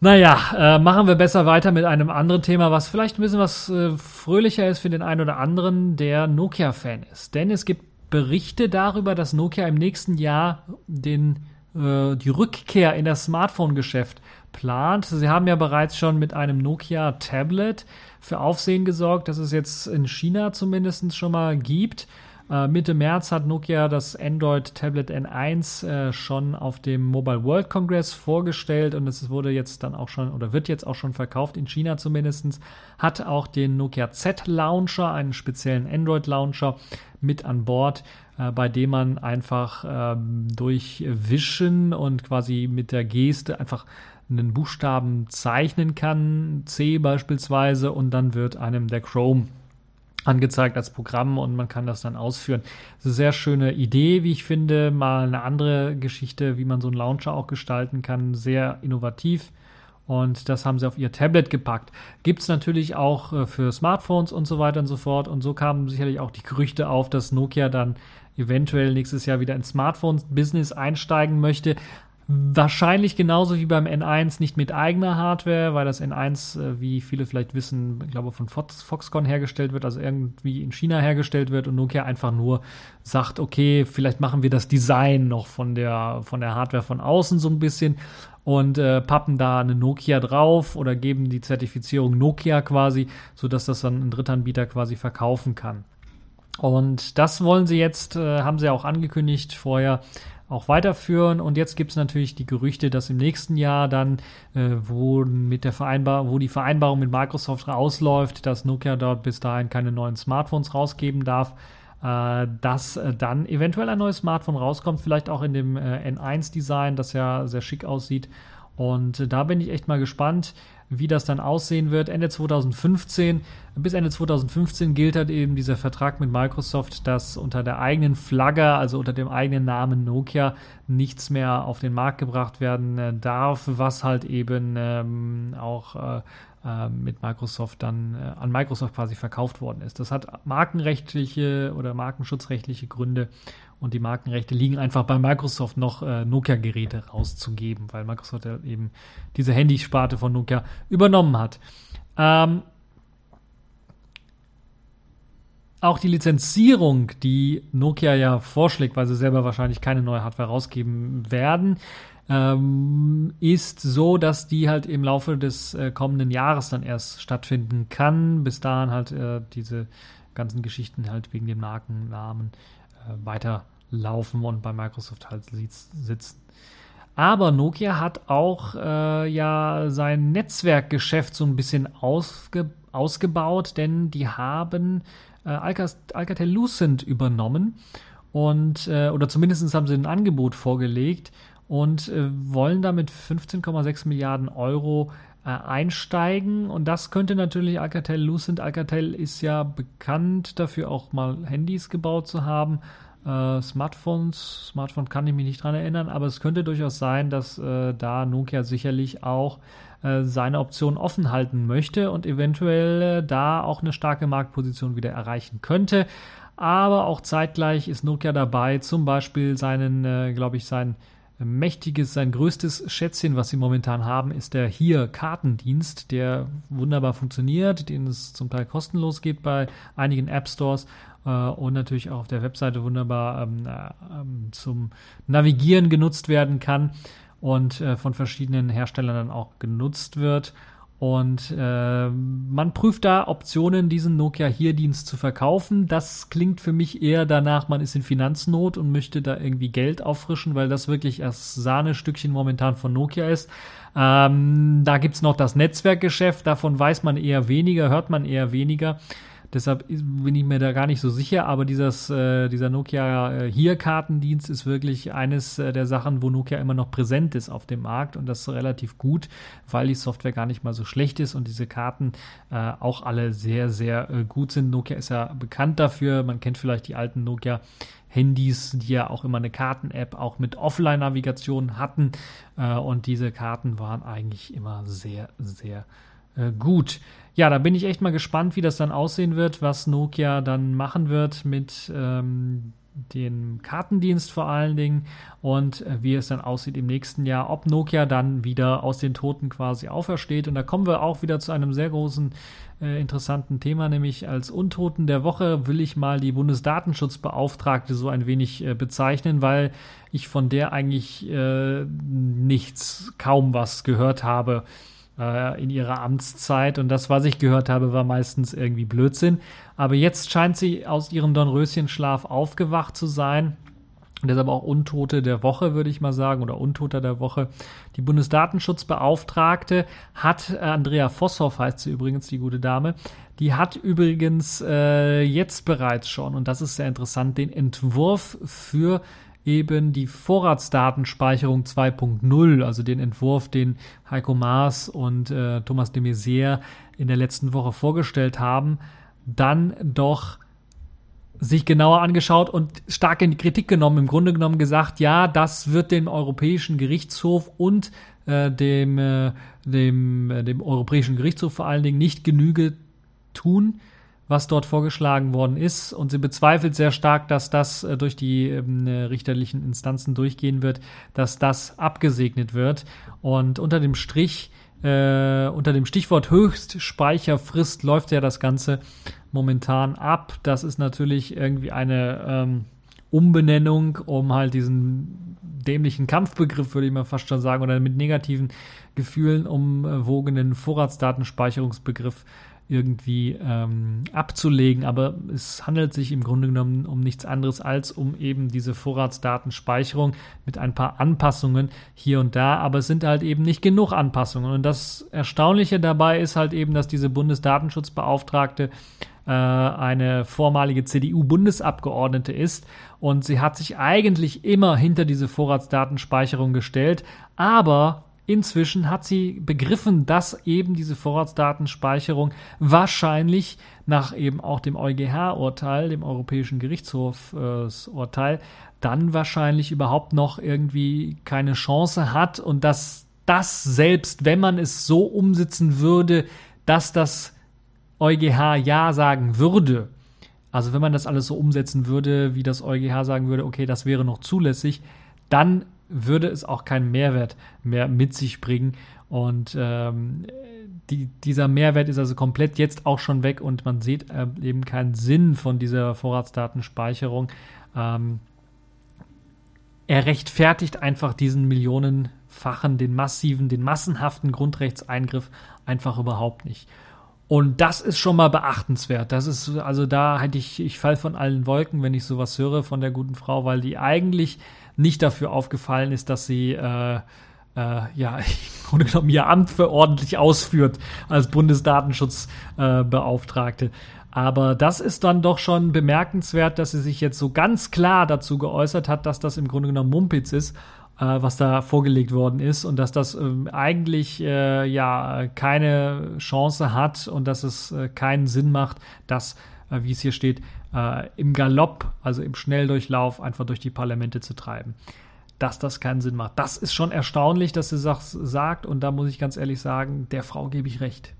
Naja, äh, machen wir besser weiter mit einem anderen Thema, was vielleicht ein bisschen was äh, fröhlicher ist für den einen oder anderen, der Nokia-Fan ist. Denn es gibt Berichte darüber, dass Nokia im nächsten Jahr den, äh, die Rückkehr in das Smartphone-Geschäft plant. Sie haben ja bereits schon mit einem Nokia-Tablet für Aufsehen gesorgt, das es jetzt in China zumindest schon mal gibt. Äh, Mitte März hat Nokia das Android Tablet N1 äh, schon auf dem Mobile World Congress vorgestellt und es wurde jetzt dann auch schon oder wird jetzt auch schon verkauft, in China zumindest. Hat auch den Nokia Z Launcher, einen speziellen Android Launcher mit an Bord, äh, bei dem man einfach ähm, durch Wischen und quasi mit der Geste einfach einen Buchstaben zeichnen kann, C beispielsweise, und dann wird einem der Chrome angezeigt als Programm und man kann das dann ausführen. Das ist eine sehr schöne Idee, wie ich finde. Mal eine andere Geschichte, wie man so einen Launcher auch gestalten kann. Sehr innovativ Und das haben sie auf ihr Tablet gepackt. Gibt es natürlich auch äh, für Smartphones und so weiter und so fort. Und so kamen sicherlich auch die Gerüchte auf, dass Nokia dann eventuell nächstes Jahr wieder ins Smartphone-Business einsteigen möchte. Wahrscheinlich genauso wie beim N1 nicht mit eigener Hardware, weil das N1, äh, wie viele vielleicht wissen, ich glaube von Foxconn hergestellt wird, also irgendwie in China hergestellt wird und Nokia einfach nur sagt, okay, vielleicht machen wir das Design noch von der, von der Hardware von außen so ein bisschen und äh, pappen da eine Nokia drauf oder geben die Zertifizierung Nokia quasi, sodass das dann ein Drittanbieter quasi verkaufen kann. Und das wollen sie jetzt, äh, haben sie auch angekündigt vorher, auch weiterführen. Und jetzt gibt es natürlich die Gerüchte, dass im nächsten Jahr dann, äh, wo mit der Vereinbar wo die Vereinbarung mit Microsoft ausläuft, dass Nokia dort bis dahin keine neuen Smartphones rausgeben darf, äh, dass äh, dann eventuell ein neues Smartphone rauskommt, vielleicht auch in dem äh, N1-Design, das ja sehr schick aussieht. Und äh, da bin ich echt mal gespannt wie das dann aussehen wird. Ende 2015, bis Ende 2015 gilt halt eben dieser Vertrag mit Microsoft, dass unter der eigenen Flagge, also unter dem eigenen Namen Nokia, nichts mehr auf den Markt gebracht werden äh, darf, was halt eben ähm, auch äh, äh, mit Microsoft dann äh, an Microsoft quasi verkauft worden ist. Das hat markenrechtliche oder markenschutzrechtliche Gründe und die Markenrechte liegen einfach bei Microsoft noch äh, Nokia-Geräte rauszugeben, weil Microsoft ja eben diese Handysparte von Nokia übernommen hat. Ähm, auch die Lizenzierung, die Nokia ja vorschlägt, weil sie selber wahrscheinlich keine neue Hardware rausgeben werden, ähm, ist so, dass die halt im Laufe des äh, kommenden Jahres dann erst stattfinden kann. Bis dahin halt äh, diese ganzen Geschichten halt wegen dem Markennamen äh, weiter laufen und bei Microsoft halt sitzen. Aber Nokia hat auch äh, ja sein Netzwerkgeschäft so ein bisschen ausge ausgebaut, denn die haben äh, Alcatel Lucent übernommen und äh, oder zumindest haben sie ein Angebot vorgelegt und äh, wollen damit 15,6 Milliarden Euro äh, einsteigen und das könnte natürlich Alcatel Lucent. Alcatel ist ja bekannt dafür auch mal Handys gebaut zu haben äh, Smartphones, Smartphone kann ich mich nicht dran erinnern, aber es könnte durchaus sein, dass äh, da Nokia sicherlich auch äh, seine Option offen halten möchte und eventuell äh, da auch eine starke Marktposition wieder erreichen könnte. Aber auch zeitgleich ist Nokia dabei, zum Beispiel seinen, äh, glaube ich, sein mächtiges, sein größtes Schätzchen, was sie momentan haben, ist der hier Kartendienst, der wunderbar funktioniert, den es zum Teil kostenlos gibt bei einigen App Stores und natürlich auch auf der Webseite wunderbar ähm, äh, ähm, zum Navigieren genutzt werden kann und äh, von verschiedenen Herstellern dann auch genutzt wird. Und äh, man prüft da Optionen, diesen Nokia hier-Dienst zu verkaufen. Das klingt für mich eher danach, man ist in Finanznot und möchte da irgendwie Geld auffrischen, weil das wirklich das Sahnestückchen momentan von Nokia ist. Ähm, da gibt's noch das Netzwerkgeschäft, davon weiß man eher weniger, hört man eher weniger. Deshalb bin ich mir da gar nicht so sicher, aber dieses, äh, dieser Nokia äh, Hier-Kartendienst ist wirklich eines äh, der Sachen, wo Nokia immer noch präsent ist auf dem Markt und das relativ gut, weil die Software gar nicht mal so schlecht ist und diese Karten äh, auch alle sehr, sehr äh, gut sind. Nokia ist ja bekannt dafür, man kennt vielleicht die alten Nokia Handys, die ja auch immer eine Karten-App auch mit Offline-Navigation hatten. Äh, und diese Karten waren eigentlich immer sehr, sehr gut. Ja, da bin ich echt mal gespannt, wie das dann aussehen wird, was Nokia dann machen wird mit ähm, dem Kartendienst vor allen Dingen und äh, wie es dann aussieht im nächsten Jahr, ob Nokia dann wieder aus den Toten quasi aufersteht. Und da kommen wir auch wieder zu einem sehr großen, äh, interessanten Thema, nämlich als Untoten der Woche will ich mal die Bundesdatenschutzbeauftragte so ein wenig äh, bezeichnen, weil ich von der eigentlich äh, nichts, kaum was gehört habe äh, in ihrer Amtszeit. Und das, was ich gehört habe, war meistens irgendwie Blödsinn. Aber jetzt scheint sie aus ihrem Dornröschenschlaf aufgewacht zu sein. Und deshalb auch Untote der Woche, würde ich mal sagen, oder Untoter der Woche. Die Bundesdatenschutzbeauftragte hat, äh, Andrea Vosshoff heißt sie übrigens, die gute Dame, die hat übrigens äh, jetzt bereits schon, und das ist sehr interessant, den Entwurf für eben die Vorratsdatenspeicherung 2.0, also den Entwurf, den Heiko Maas und äh, Thomas de Maizière in der letzten Woche vorgestellt haben, dann doch sich genauer angeschaut und stark in die Kritik genommen, im Grunde genommen gesagt, ja, das wird dem Europäischen Gerichtshof und äh, dem, äh, dem, äh, dem Europäischen Gerichtshof vor allen Dingen nicht Genüge tun, was dort vorgeschlagen worden ist. Und sie bezweifelt sehr stark, dass das äh, durch die ähm, richterlichen Instanzen durchgehen wird, dass das abgesegnet wird. Und unter dem Strich, äh, unter dem Stichwort Höchstspeicherfrist läuft ja das Ganze momentan ab. Das ist natürlich irgendwie eine ähm, Umbenennung, um halt diesen dämlichen Kampfbegriff, würde ich mal fast schon sagen, oder mit negativen Gefühlen umwogenen Vorratsdatenspeicherungsbegriff irgendwie ähm, abzulegen, aber es handelt sich im Grunde genommen um nichts anderes als um eben diese Vorratsdatenspeicherung mit ein paar Anpassungen hier und da, aber es sind halt eben nicht genug Anpassungen. Und das Erstaunliche dabei ist halt eben, dass diese Bundesdatenschutzbeauftragte äh, eine vormalige CDU-Bundesabgeordnete ist und sie hat sich eigentlich immer hinter diese Vorratsdatenspeicherung gestellt, aber Inzwischen hat sie begriffen, dass eben diese Vorratsdatenspeicherung wahrscheinlich nach eben auch dem EuGH-Urteil, dem Europäischen Gerichtshofsurteil, dann wahrscheinlich überhaupt noch irgendwie keine Chance hat und dass das selbst, wenn man es so umsetzen würde, dass das EuGH ja sagen würde, also wenn man das alles so umsetzen würde, wie das EuGH sagen würde, okay, das wäre noch zulässig, dann würde es auch keinen Mehrwert mehr mit sich bringen. Und ähm, die, dieser Mehrwert ist also komplett jetzt auch schon weg und man sieht äh, eben keinen Sinn von dieser Vorratsdatenspeicherung. Ähm, er rechtfertigt einfach diesen millionenfachen, den massiven, den massenhaften Grundrechtseingriff einfach überhaupt nicht. Und das ist schon mal beachtenswert. Das ist, also da hätte ich, ich fall von allen Wolken, wenn ich sowas höre von der guten Frau, weil die eigentlich nicht dafür aufgefallen ist, dass sie äh, äh, ja, im Grunde genommen ihr Amt für ordentlich ausführt als Bundesdatenschutzbeauftragte. Äh, aber das ist dann doch schon bemerkenswert, dass sie sich jetzt so ganz klar dazu geäußert hat, dass das im Grunde genommen Mumpitz ist, äh, was da vorgelegt worden ist und dass das ähm, eigentlich äh, ja keine Chance hat und dass es äh, keinen Sinn macht, dass äh, wie es hier steht, äh, im Galopp, also im Schnelldurchlauf, einfach durch die Parlamente zu treiben. Dass das keinen Sinn macht. Das ist schon erstaunlich, dass sie das sagt und da muss ich ganz ehrlich sagen, der Frau gebe ich recht.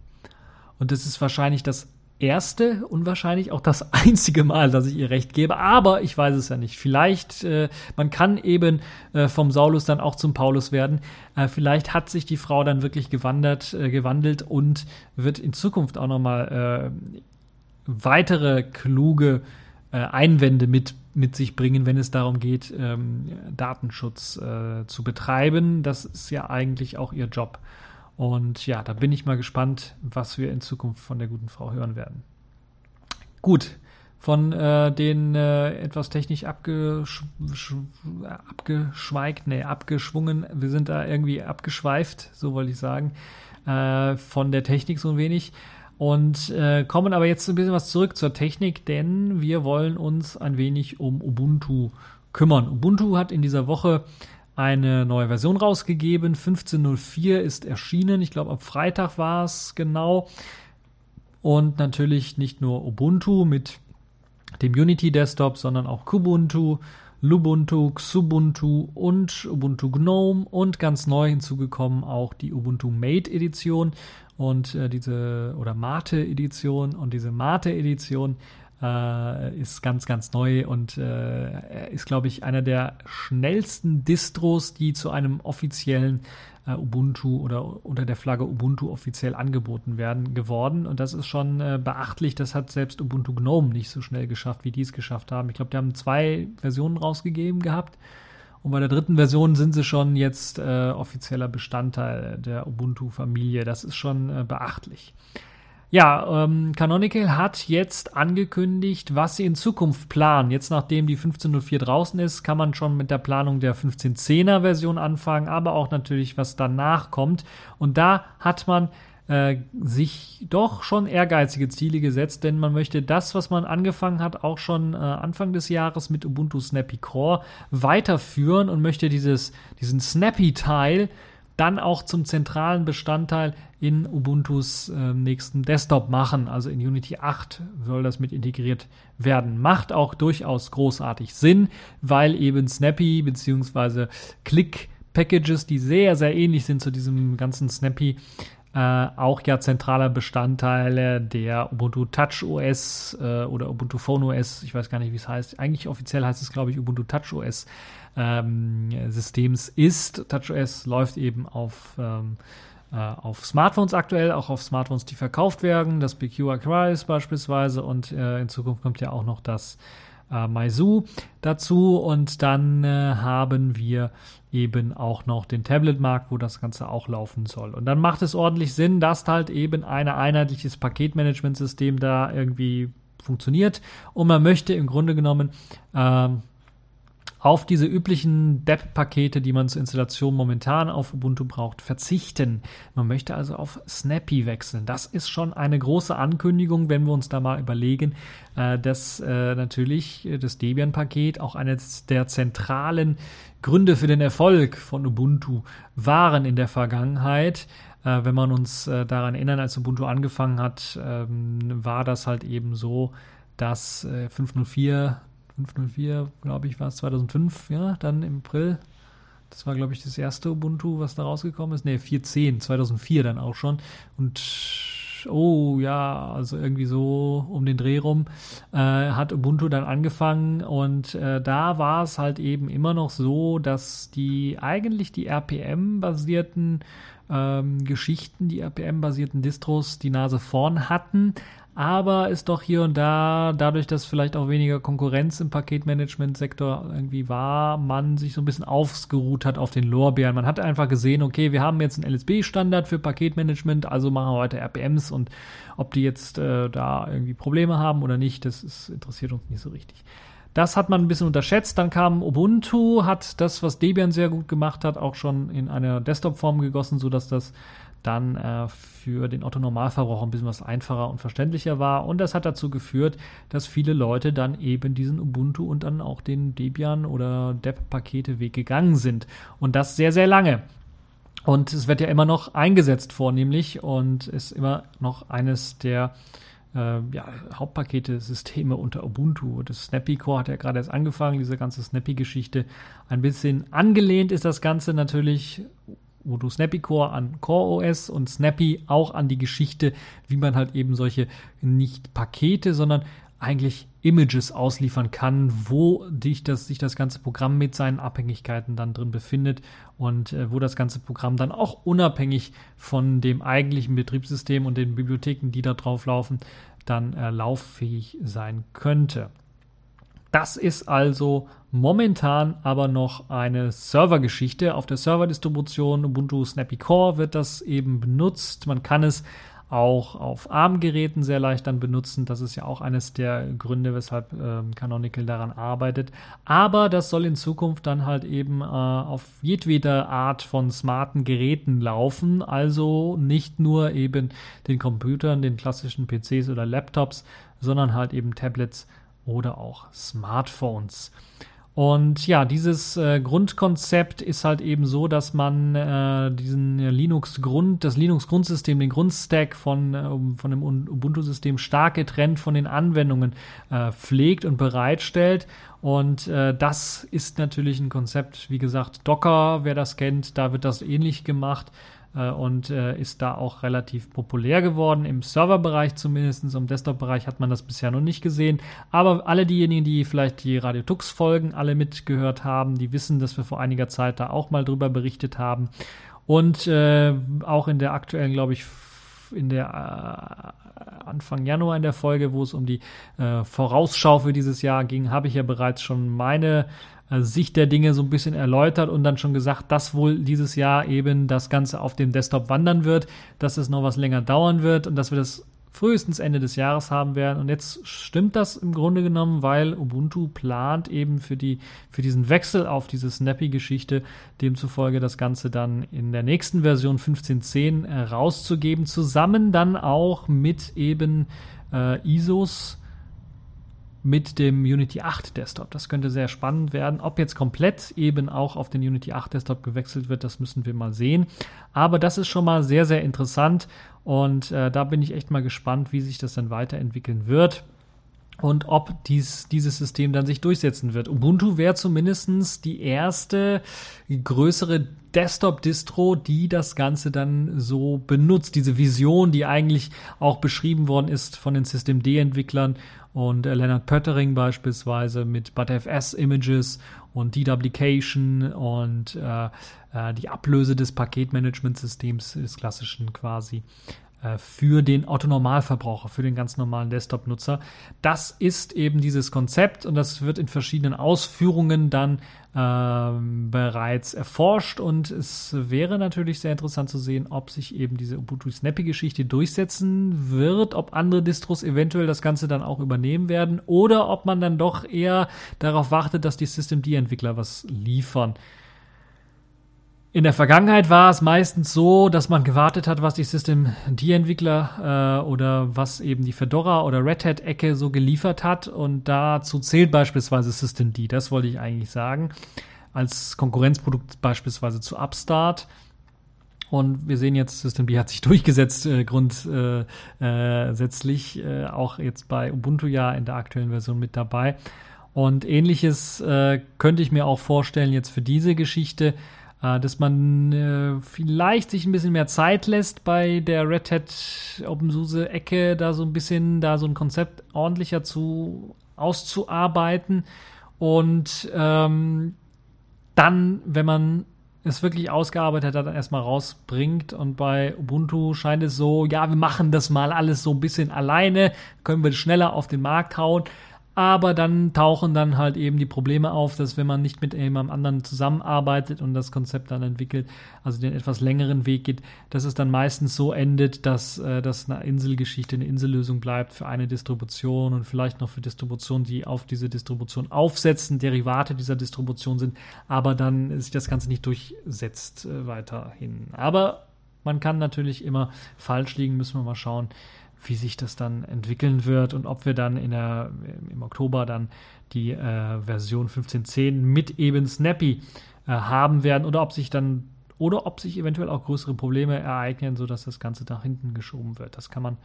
Und das ist wahrscheinlich das erste und wahrscheinlich auch das einzige Mal, dass ich ihr recht gebe, aber ich weiß es ja nicht. Vielleicht, äh, man kann eben äh, vom Saulus dann auch zum Paulus werden. Äh, vielleicht hat sich die Frau dann wirklich gewandert, äh, gewandelt und wird in Zukunft auch nochmal äh, weitere kluge äh, Einwände mit, mit sich bringen, wenn es darum geht, ähm, Datenschutz äh, zu betreiben. Das ist ja eigentlich auch ihr Job. Und ja, da bin ich mal gespannt, was wir in Zukunft von der guten Frau hören werden. Gut, von äh, den äh, etwas technisch abgesch abgeschweigt, nee, abgeschwungen, wir sind da irgendwie abgeschweift, so wollte ich sagen, äh, von der Technik so ein wenig. Und äh, kommen aber jetzt ein bisschen was zurück zur Technik, denn wir wollen uns ein wenig um Ubuntu kümmern. Ubuntu hat in dieser Woche eine neue Version rausgegeben. 15.04 ist erschienen. Ich glaube, am Freitag war es genau. Und natürlich nicht nur Ubuntu mit dem Unity Desktop, sondern auch Kubuntu, Lubuntu, Xubuntu und Ubuntu Gnome und ganz neu hinzugekommen auch die Ubuntu Mate Edition und äh, diese oder Mate Edition und diese Mate Edition äh, ist ganz ganz neu und äh, ist glaube ich einer der schnellsten Distros, die zu einem offiziellen äh, Ubuntu oder unter der Flagge Ubuntu offiziell angeboten werden geworden und das ist schon äh, beachtlich. Das hat selbst Ubuntu Gnome nicht so schnell geschafft, wie die es geschafft haben. Ich glaube, die haben zwei Versionen rausgegeben gehabt und bei der dritten Version sind sie schon jetzt äh, offizieller Bestandteil der Ubuntu-Familie. Das ist schon äh, beachtlich. Ja, ähm, Canonical hat jetzt angekündigt, was sie in Zukunft planen. Jetzt, nachdem die 15.04 draußen ist, kann man schon mit der Planung der 15.10er Version anfangen, aber auch natürlich, was danach kommt. Und da hat man äh, sich doch schon ehrgeizige Ziele gesetzt, denn man möchte das, was man angefangen hat, auch schon äh, Anfang des Jahres mit Ubuntu Snappy Core weiterführen und möchte dieses, diesen Snappy-Teil dann auch zum zentralen Bestandteil in Ubuntus äh, nächsten Desktop machen. Also in Unity 8 soll das mit integriert werden. Macht auch durchaus großartig Sinn, weil eben Snappy bzw. Click Packages, die sehr, sehr ähnlich sind zu diesem ganzen Snappy äh, auch ja zentraler Bestandteile der Ubuntu Touch OS äh, oder Ubuntu Phone OS, ich weiß gar nicht, wie es heißt. Eigentlich offiziell heißt es, glaube ich, Ubuntu Touch OS ähm, Systems ist. Touch OS läuft eben auf ähm, äh, auf Smartphones aktuell, auch auf Smartphones, die verkauft werden, das BQ Acquires beispielsweise und äh, in Zukunft kommt ja auch noch das äh, Meizu dazu und dann äh, haben wir eben auch noch den Tablet-Markt, wo das Ganze auch laufen soll. Und dann macht es ordentlich Sinn, dass halt eben ein einheitliches Paketmanagementsystem da irgendwie funktioniert und man möchte im Grunde genommen ähm, auf diese üblichen DEP-Pakete, die man zur Installation momentan auf Ubuntu braucht, verzichten. Man möchte also auf Snappy wechseln. Das ist schon eine große Ankündigung, wenn wir uns da mal überlegen, äh, dass äh, natürlich das Debian-Paket auch eines der zentralen Gründe für den Erfolg von Ubuntu waren in der Vergangenheit. Äh, wenn man uns daran erinnern, als Ubuntu angefangen hat, ähm, war das halt eben so, dass äh, 504 504, glaube ich, war es 2005, ja, dann im April. Das war, glaube ich, das erste Ubuntu, was da rausgekommen ist. Ne, 4.10, 2004 dann auch schon. Und oh ja, also irgendwie so um den Dreh rum, äh, hat Ubuntu dann angefangen und äh, da war es halt eben immer noch so, dass die eigentlich die RPM-basierten ähm, Geschichten, die RPM-basierten Distros die Nase vorn hatten, aber ist doch hier und da, dadurch, dass vielleicht auch weniger Konkurrenz im Paketmanagement-Sektor irgendwie war, man sich so ein bisschen ausgeruht hat auf den Lorbeeren. Man hat einfach gesehen, okay, wir haben jetzt einen LSB-Standard für Paketmanagement, also machen wir weiter RPMs und ob die jetzt äh, da irgendwie Probleme haben oder nicht, das ist, interessiert uns nicht so richtig. Das hat man ein bisschen unterschätzt. Dann kam Ubuntu, hat das, was Debian sehr gut gemacht hat, auch schon in eine Desktop-Form gegossen, sodass das dann äh, für den Otto-Normalverbraucher ein bisschen was einfacher und verständlicher war. Und das hat dazu geführt, dass viele Leute dann eben diesen Ubuntu und dann auch den Debian oder Deb-Pakete-Weg gegangen sind. Und das sehr, sehr lange. Und es wird ja immer noch eingesetzt vornehmlich und ist immer noch eines der äh, ja, Hauptpakete-Systeme unter Ubuntu. Das Snappy Core hat ja gerade erst angefangen, diese ganze Snappy-Geschichte. Ein bisschen angelehnt ist das Ganze natürlich Modo Snappy Core an Core OS und Snappy auch an die Geschichte, wie man halt eben solche nicht Pakete, sondern eigentlich Images ausliefern kann, wo dich das, sich das ganze Programm mit seinen Abhängigkeiten dann drin befindet und äh, wo das ganze Programm dann auch unabhängig von dem eigentlichen Betriebssystem und den Bibliotheken, die da drauf laufen, dann äh, lauffähig sein könnte. Das ist also momentan aber noch eine Servergeschichte. Auf der Serverdistribution Ubuntu Snappy Core wird das eben benutzt. Man kann es auch auf ARM-Geräten sehr leicht dann benutzen. Das ist ja auch eines der Gründe, weshalb äh, Canonical daran arbeitet. Aber das soll in Zukunft dann halt eben äh, auf jedweder Art von smarten Geräten laufen. Also nicht nur eben den Computern, den klassischen PCs oder Laptops, sondern halt eben Tablets oder auch Smartphones. Und ja, dieses äh, Grundkonzept ist halt eben so, dass man äh, diesen Linux-Grund, das Linux-Grundsystem, den Grundstack von, äh, von dem Ubuntu-System stark getrennt von den Anwendungen äh, pflegt und bereitstellt. Und äh, das ist natürlich ein Konzept, wie gesagt, Docker, wer das kennt, da wird das ähnlich gemacht äh, und äh, ist da auch relativ populär geworden. Im Serverbereich zumindest, im Desktop-Bereich hat man das bisher noch nicht gesehen. Aber alle diejenigen, die vielleicht die Radio Tux Folgen alle mitgehört haben, die wissen, dass wir vor einiger Zeit da auch mal drüber berichtet haben. Und äh, auch in der aktuellen, glaube ich, in der äh, Anfang Januar in der Folge, wo es um die äh, Vorausschau für dieses Jahr ging, habe ich ja bereits schon meine Sicht der Dinge so ein bisschen erläutert und dann schon gesagt, dass wohl dieses Jahr eben das Ganze auf dem Desktop wandern wird, dass es noch was länger dauern wird und dass wir das frühestens Ende des Jahres haben werden. Und jetzt stimmt das im Grunde genommen, weil Ubuntu plant eben für, die, für diesen Wechsel auf diese Snappy-Geschichte, demzufolge das Ganze dann in der nächsten Version 15.10 äh, rauszugeben, zusammen dann auch mit eben äh, ISOs mit dem Unity 8 Desktop. Das könnte sehr spannend werden. Ob jetzt komplett eben auch auf den Unity 8 Desktop gewechselt wird, das müssen wir mal sehen. Aber das ist schon mal sehr, sehr interessant und äh, da bin ich echt mal gespannt, wie sich das dann weiterentwickeln wird. Und ob dies, dieses System dann sich durchsetzen wird. Ubuntu wäre zumindest die erste größere Desktop-Distro, die das Ganze dann so benutzt. Diese Vision, die eigentlich auch beschrieben worden ist von den Systemd-Entwicklern und äh, Leonard Pöttering beispielsweise mit ButterFS-Images und Deduplication und äh, äh, die Ablöse des Paketmanagementsystems des klassischen quasi für den Autonormalverbraucher, für den ganz normalen Desktop-Nutzer. Das ist eben dieses Konzept und das wird in verschiedenen Ausführungen dann ähm, bereits erforscht und es wäre natürlich sehr interessant zu sehen, ob sich eben diese Ubuntu Snappy-Geschichte durchsetzen wird, ob andere Distros eventuell das Ganze dann auch übernehmen werden oder ob man dann doch eher darauf wartet, dass die Systemd-Entwickler was liefern. In der Vergangenheit war es meistens so, dass man gewartet hat, was die System-D-Entwickler äh, oder was eben die Fedora oder Red Hat-Ecke so geliefert hat. Und dazu zählt beispielsweise System-D, das wollte ich eigentlich sagen, als Konkurrenzprodukt beispielsweise zu Upstart. Und wir sehen jetzt, System D hat sich durchgesetzt, äh, grundsätzlich, äh, äh, auch jetzt bei Ubuntu ja in der aktuellen Version mit dabei. Und ähnliches äh, könnte ich mir auch vorstellen jetzt für diese Geschichte äh, dass man äh, vielleicht sich ein bisschen mehr Zeit lässt bei der Red Hat OpenSUSE Ecke, da so ein bisschen, da so ein Konzept ordentlicher zu auszuarbeiten und ähm, dann, wenn man es wirklich ausgearbeitet hat, dann erstmal rausbringt. Und bei Ubuntu scheint es so, ja, wir machen das mal alles so ein bisschen alleine, können wir schneller auf den Markt hauen. Aber dann tauchen dann halt eben die Probleme auf, dass wenn man nicht mit jemandem anderen zusammenarbeitet und das Konzept dann entwickelt, also den etwas längeren Weg geht, dass es dann meistens so endet, dass äh, das eine Inselgeschichte, eine Insellösung bleibt für eine Distribution und vielleicht noch für Distributionen, die auf diese Distribution aufsetzen, Derivate dieser Distribution sind, aber dann sich das Ganze nicht durchsetzt äh, weiterhin. Aber man kann natürlich immer falsch liegen, müssen wir mal schauen wie sich das dann entwickeln wird und ob wir dann in der, im Oktober dann die äh, Version 15.10 mit eben Snappy äh, haben werden oder ob sich dann oder ob sich eventuell auch größere Probleme ereignen, sodass das Ganze nach hinten geschoben wird. Das kann man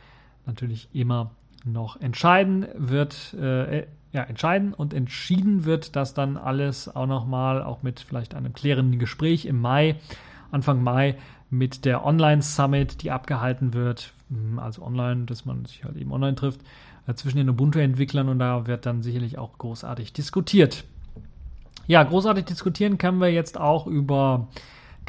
natürlich immer noch entscheiden wird, äh, ja, entscheiden und entschieden wird das dann alles auch nochmal, auch mit vielleicht einem klärenden Gespräch im Mai, Anfang Mai mit der Online Summit, die abgehalten wird, also online, dass man sich halt eben online trifft, äh, zwischen den Ubuntu-Entwicklern und da wird dann sicherlich auch großartig diskutiert. Ja, großartig diskutieren können wir jetzt auch über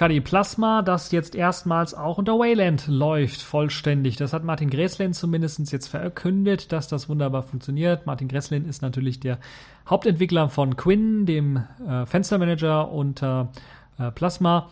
KDE Plasma, das jetzt erstmals auch unter Wayland läuft, vollständig. Das hat Martin Gräslin zumindest jetzt verkündet, dass das wunderbar funktioniert. Martin Gräslin ist natürlich der Hauptentwickler von Quinn, dem äh, Fenstermanager unter äh, Plasma.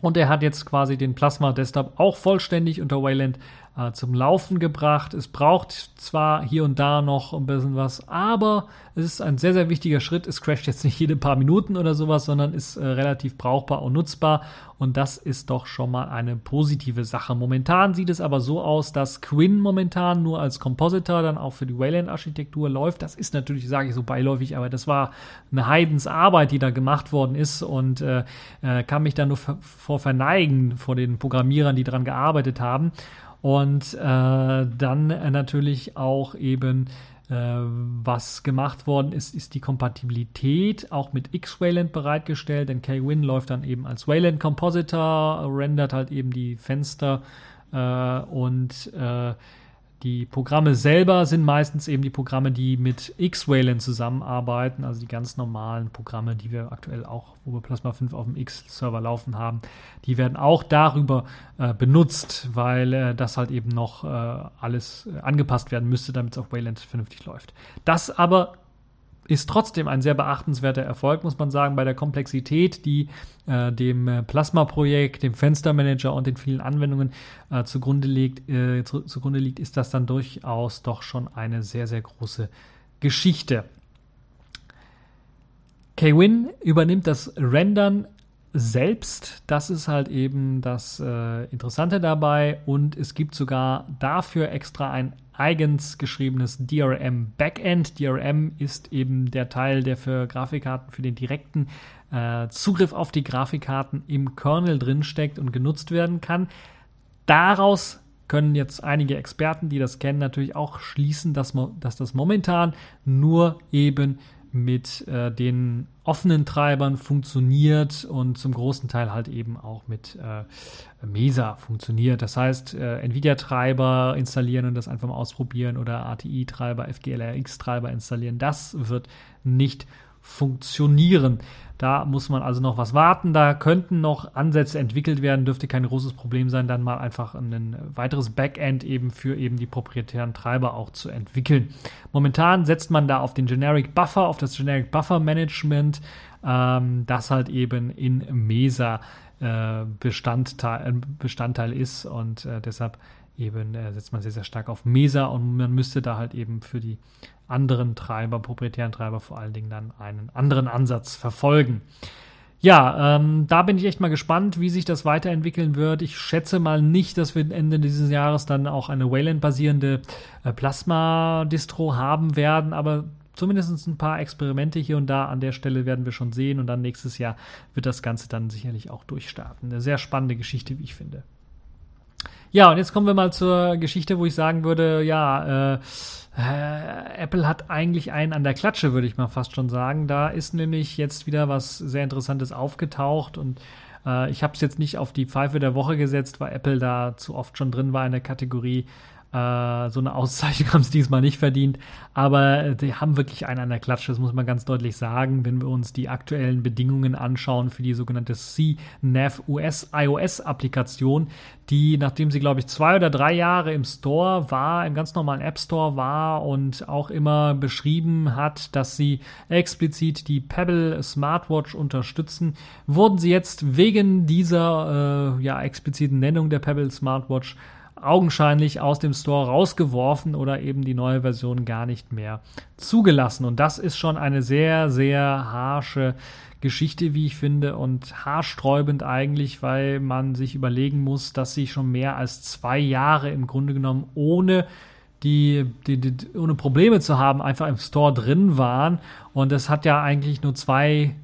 Und er hat jetzt quasi den Plasma Desktop auch vollständig unter Wayland äh, zum Laufen gebracht. Es braucht zwar hier und da noch ein bisschen was, aber es ist ein sehr, sehr wichtiger Schritt. Es crasht jetzt nicht jede paar Minuten oder sowas, sondern ist äh, relativ brauchbar und nutzbar. Und das ist doch schon mal eine positive Sache. Momentan sieht es aber so aus, dass Quinn momentan nur als Compositor dann auch für die Wayland-Architektur läuft. Das ist natürlich, sage ich so beiläufig, aber das war eine Heidensarbeit, die da gemacht worden ist und äh, äh kann mich da nur vor verneigen vor den Programmierern, die daran gearbeitet haben. Und äh, dann natürlich auch eben äh, was gemacht worden ist, ist die Kompatibilität auch mit X-Wayland bereitgestellt, denn K-Win läuft dann eben als Wayland Compositor, rendert halt eben die Fenster äh, und äh, die Programme selber sind meistens eben die Programme, die mit X-Wayland zusammenarbeiten, also die ganz normalen Programme, die wir aktuell auch, wo wir Plasma 5 auf dem X-Server laufen haben, die werden auch darüber äh, benutzt, weil äh, das halt eben noch äh, alles äh, angepasst werden müsste, damit es auf Wayland vernünftig läuft. Das aber ist trotzdem ein sehr beachtenswerter Erfolg, muss man sagen, bei der Komplexität, die äh, dem äh, Plasma-Projekt, dem Fenstermanager und den vielen Anwendungen äh, zugrunde, liegt, äh, zu, zugrunde liegt, ist das dann durchaus doch schon eine sehr, sehr große Geschichte. Kwin übernimmt das Rendern selbst. Das ist halt eben das äh, Interessante dabei. Und es gibt sogar dafür extra ein eigens geschriebenes DRM Backend. DRM ist eben der Teil, der für Grafikkarten für den direkten äh, Zugriff auf die Grafikkarten im Kernel drinsteckt und genutzt werden kann. Daraus können jetzt einige Experten, die das kennen, natürlich auch schließen, dass, dass das momentan nur eben mit äh, den offenen Treibern funktioniert und zum großen Teil halt eben auch mit äh, Mesa funktioniert. Das heißt, äh, Nvidia-Treiber installieren und das einfach mal ausprobieren oder ATI-Treiber, FGLRX-Treiber installieren, das wird nicht funktionieren. Da muss man also noch was warten. Da könnten noch Ansätze entwickelt werden, dürfte kein großes Problem sein, dann mal einfach ein weiteres Backend eben für eben die proprietären Treiber auch zu entwickeln. Momentan setzt man da auf den Generic Buffer, auf das Generic Buffer Management, ähm, das halt eben in Mesa äh, Bestandteil, äh, Bestandteil ist und äh, deshalb eben äh, setzt man sehr, sehr stark auf Mesa und man müsste da halt eben für die anderen Treiber, proprietären Treiber vor allen Dingen dann einen anderen Ansatz verfolgen. Ja, ähm, da bin ich echt mal gespannt, wie sich das weiterentwickeln wird. Ich schätze mal nicht, dass wir Ende dieses Jahres dann auch eine Wayland-basierende äh, Plasma-Distro haben werden, aber zumindest ein paar Experimente hier und da an der Stelle werden wir schon sehen und dann nächstes Jahr wird das Ganze dann sicherlich auch durchstarten. Eine sehr spannende Geschichte, wie ich finde. Ja, und jetzt kommen wir mal zur Geschichte, wo ich sagen würde, ja, äh, äh, Apple hat eigentlich einen an der Klatsche, würde ich mal fast schon sagen. Da ist nämlich jetzt wieder was sehr Interessantes aufgetaucht und äh, ich habe es jetzt nicht auf die Pfeife der Woche gesetzt, weil Apple da zu oft schon drin war in der Kategorie. Äh, so eine Auszeichnung haben sie diesmal nicht verdient, aber die haben wirklich einen an der Klatsche, das muss man ganz deutlich sagen, wenn wir uns die aktuellen Bedingungen anschauen für die sogenannte CNAV US iOS Applikation, die, nachdem sie, glaube ich, zwei oder drei Jahre im Store war, im ganz normalen App Store war und auch immer beschrieben hat, dass sie explizit die Pebble Smartwatch unterstützen, wurden sie jetzt wegen dieser äh, ja, expliziten Nennung der Pebble Smartwatch augenscheinlich aus dem Store rausgeworfen oder eben die neue Version gar nicht mehr zugelassen. Und das ist schon eine sehr, sehr harsche Geschichte, wie ich finde, und haarsträubend eigentlich, weil man sich überlegen muss, dass sie schon mehr als zwei Jahre im Grunde genommen ohne die, die, die, ohne Probleme zu haben, einfach im Store drin waren. Und das hat ja eigentlich nur zwei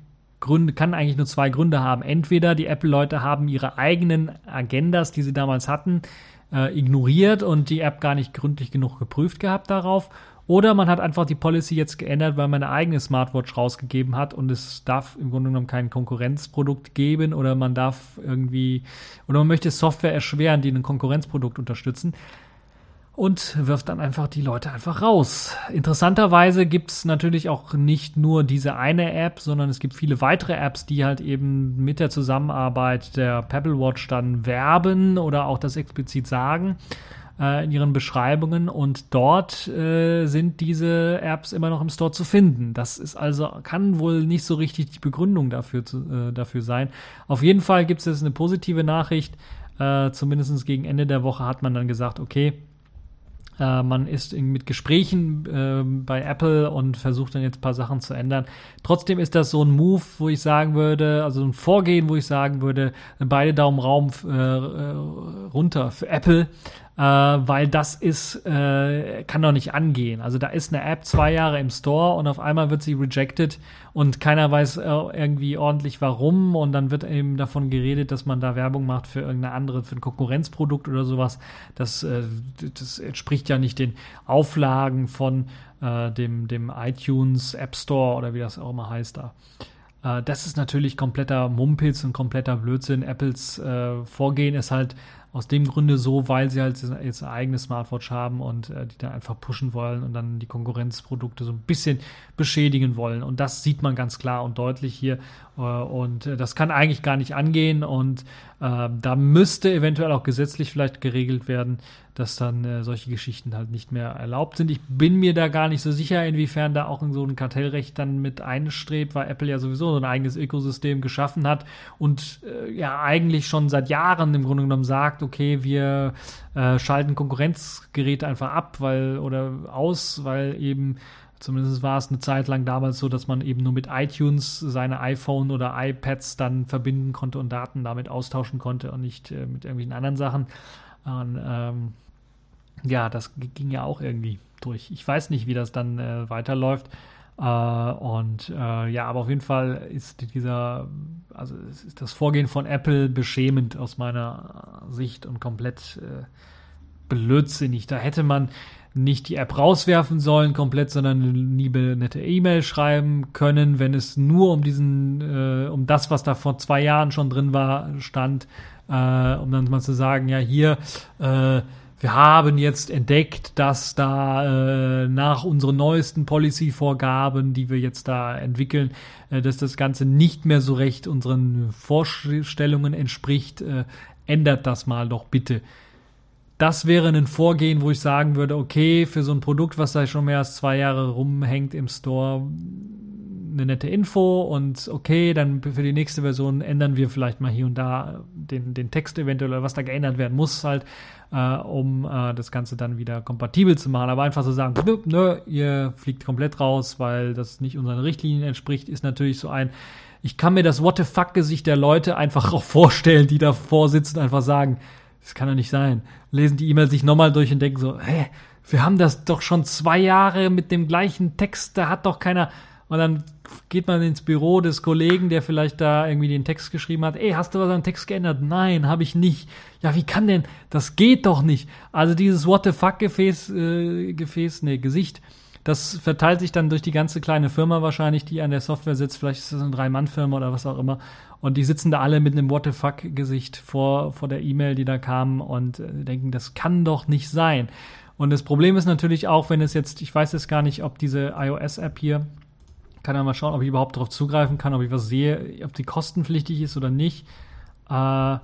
Gründe, kann eigentlich nur zwei Gründe haben. Entweder die Apple-Leute haben ihre eigenen Agendas, die sie damals hatten, äh, ignoriert und die App gar nicht gründlich genug geprüft gehabt darauf. Oder man hat einfach die Policy jetzt geändert, weil man eine eigene Smartwatch rausgegeben hat und es darf im Grunde genommen kein Konkurrenzprodukt geben oder man darf irgendwie oder man möchte Software erschweren, die ein Konkurrenzprodukt unterstützen und wirft dann einfach die Leute einfach raus. Interessanterweise gibt es natürlich auch nicht nur diese eine App, sondern es gibt viele weitere Apps, die halt eben mit der Zusammenarbeit der Pebble Watch dann werben oder auch das explizit sagen äh, in ihren Beschreibungen und dort äh, sind diese Apps immer noch im Store zu finden. Das ist also kann wohl nicht so richtig die Begründung dafür, zu, äh, dafür sein. Auf jeden Fall gibt es jetzt eine positive Nachricht. Äh, zumindest gegen Ende der Woche hat man dann gesagt, okay, äh, man ist mit Gesprächen äh, bei Apple und versucht dann jetzt ein paar Sachen zu ändern. Trotzdem ist das so ein Move, wo ich sagen würde, also ein Vorgehen, wo ich sagen würde, beide Daumen Raum äh, äh runter für Apple äh, weil das ist, äh, kann doch nicht angehen. Also da ist eine App zwei Jahre im Store und auf einmal wird sie rejected und keiner weiß äh, irgendwie ordentlich warum und dann wird eben davon geredet, dass man da Werbung macht für irgendeine andere, für ein Konkurrenzprodukt oder sowas. Das, äh, das entspricht ja nicht den Auflagen von äh, dem, dem iTunes App Store oder wie das auch immer heißt da. Äh, das ist natürlich kompletter Mumpitz und kompletter Blödsinn. Apples äh, Vorgehen ist halt aus dem Grunde so, weil sie halt jetzt eine eigene Smartwatch haben und äh, die dann einfach pushen wollen und dann die Konkurrenzprodukte so ein bisschen beschädigen wollen. Und das sieht man ganz klar und deutlich hier. Äh, und äh, das kann eigentlich gar nicht angehen. Und äh, da müsste eventuell auch gesetzlich vielleicht geregelt werden, dass dann äh, solche Geschichten halt nicht mehr erlaubt sind. Ich bin mir da gar nicht so sicher, inwiefern da auch in so ein Kartellrecht dann mit einstrebt, weil Apple ja sowieso so ein eigenes Ökosystem geschaffen hat und äh, ja eigentlich schon seit Jahren im Grunde genommen sagt, okay, wir äh, schalten Konkurrenzgeräte einfach ab, weil oder aus, weil eben Zumindest war es eine Zeit lang damals so, dass man eben nur mit iTunes seine iPhone oder iPads dann verbinden konnte und Daten damit austauschen konnte und nicht äh, mit irgendwelchen anderen Sachen. Und, ähm, ja, das ging ja auch irgendwie durch. Ich weiß nicht, wie das dann äh, weiterläuft. Äh, und äh, ja, aber auf jeden Fall ist dieser, also ist das Vorgehen von Apple beschämend aus meiner Sicht und komplett blödsinnig. Da hätte man nicht die App rauswerfen sollen komplett, sondern eine liebe nette E-Mail schreiben können, wenn es nur um diesen, äh, um das, was da vor zwei Jahren schon drin war, stand, äh, um dann mal zu sagen, ja hier, äh, wir haben jetzt entdeckt, dass da äh, nach unseren neuesten Policy-Vorgaben, die wir jetzt da entwickeln, äh, dass das Ganze nicht mehr so recht unseren Vorstellungen entspricht. Äh, ändert das mal doch bitte das wäre ein Vorgehen, wo ich sagen würde, okay, für so ein Produkt, was da schon mehr als zwei Jahre rumhängt im Store, eine nette Info und okay, dann für die nächste Version ändern wir vielleicht mal hier und da den, den Text eventuell oder was da geändert werden muss halt, äh, um äh, das Ganze dann wieder kompatibel zu machen. Aber einfach so sagen, nö, nö, ihr fliegt komplett raus, weil das nicht unseren Richtlinien entspricht, ist natürlich so ein, ich kann mir das What the fuck Gesicht der Leute einfach auch vorstellen, die davor sitzen, einfach sagen, das kann doch nicht sein. Lesen die E-Mail sich nochmal durch und denken so, hä, wir haben das doch schon zwei Jahre mit dem gleichen Text, da hat doch keiner. Und dann geht man ins Büro des Kollegen, der vielleicht da irgendwie den Text geschrieben hat. Ey, hast du was an Text geändert? Nein, habe ich nicht. Ja, wie kann denn? Das geht doch nicht. Also dieses What the fuck Gefäß, äh, Gefäß, nee, Gesicht, das verteilt sich dann durch die ganze kleine Firma wahrscheinlich, die an der Software sitzt. Vielleicht ist das eine Drei-Mann-Firma oder was auch immer. Und die sitzen da alle mit einem What the fuck-Gesicht vor, vor der E-Mail, die da kam und äh, denken, das kann doch nicht sein. Und das Problem ist natürlich auch, wenn es jetzt, ich weiß jetzt gar nicht, ob diese iOS-App hier, kann ja mal schauen, ob ich überhaupt darauf zugreifen kann, ob ich was sehe, ob die kostenpflichtig ist oder nicht. Äh,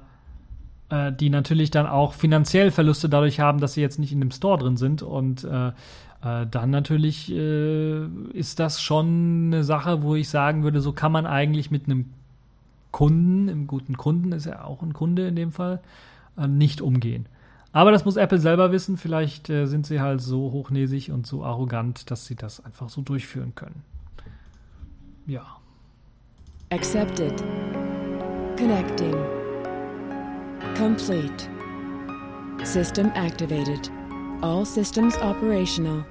äh, die natürlich dann auch finanziell Verluste dadurch haben, dass sie jetzt nicht in dem Store drin sind und äh, äh, dann natürlich äh, ist das schon eine Sache, wo ich sagen würde, so kann man eigentlich mit einem Kunden, im guten Kunden ist ja auch ein Kunde in dem Fall, äh, nicht umgehen. Aber das muss Apple selber wissen. Vielleicht äh, sind sie halt so hochnäsig und so arrogant, dass sie das einfach so durchführen können. Ja. Accepted. Connecting. Complete. System activated. All systems operational.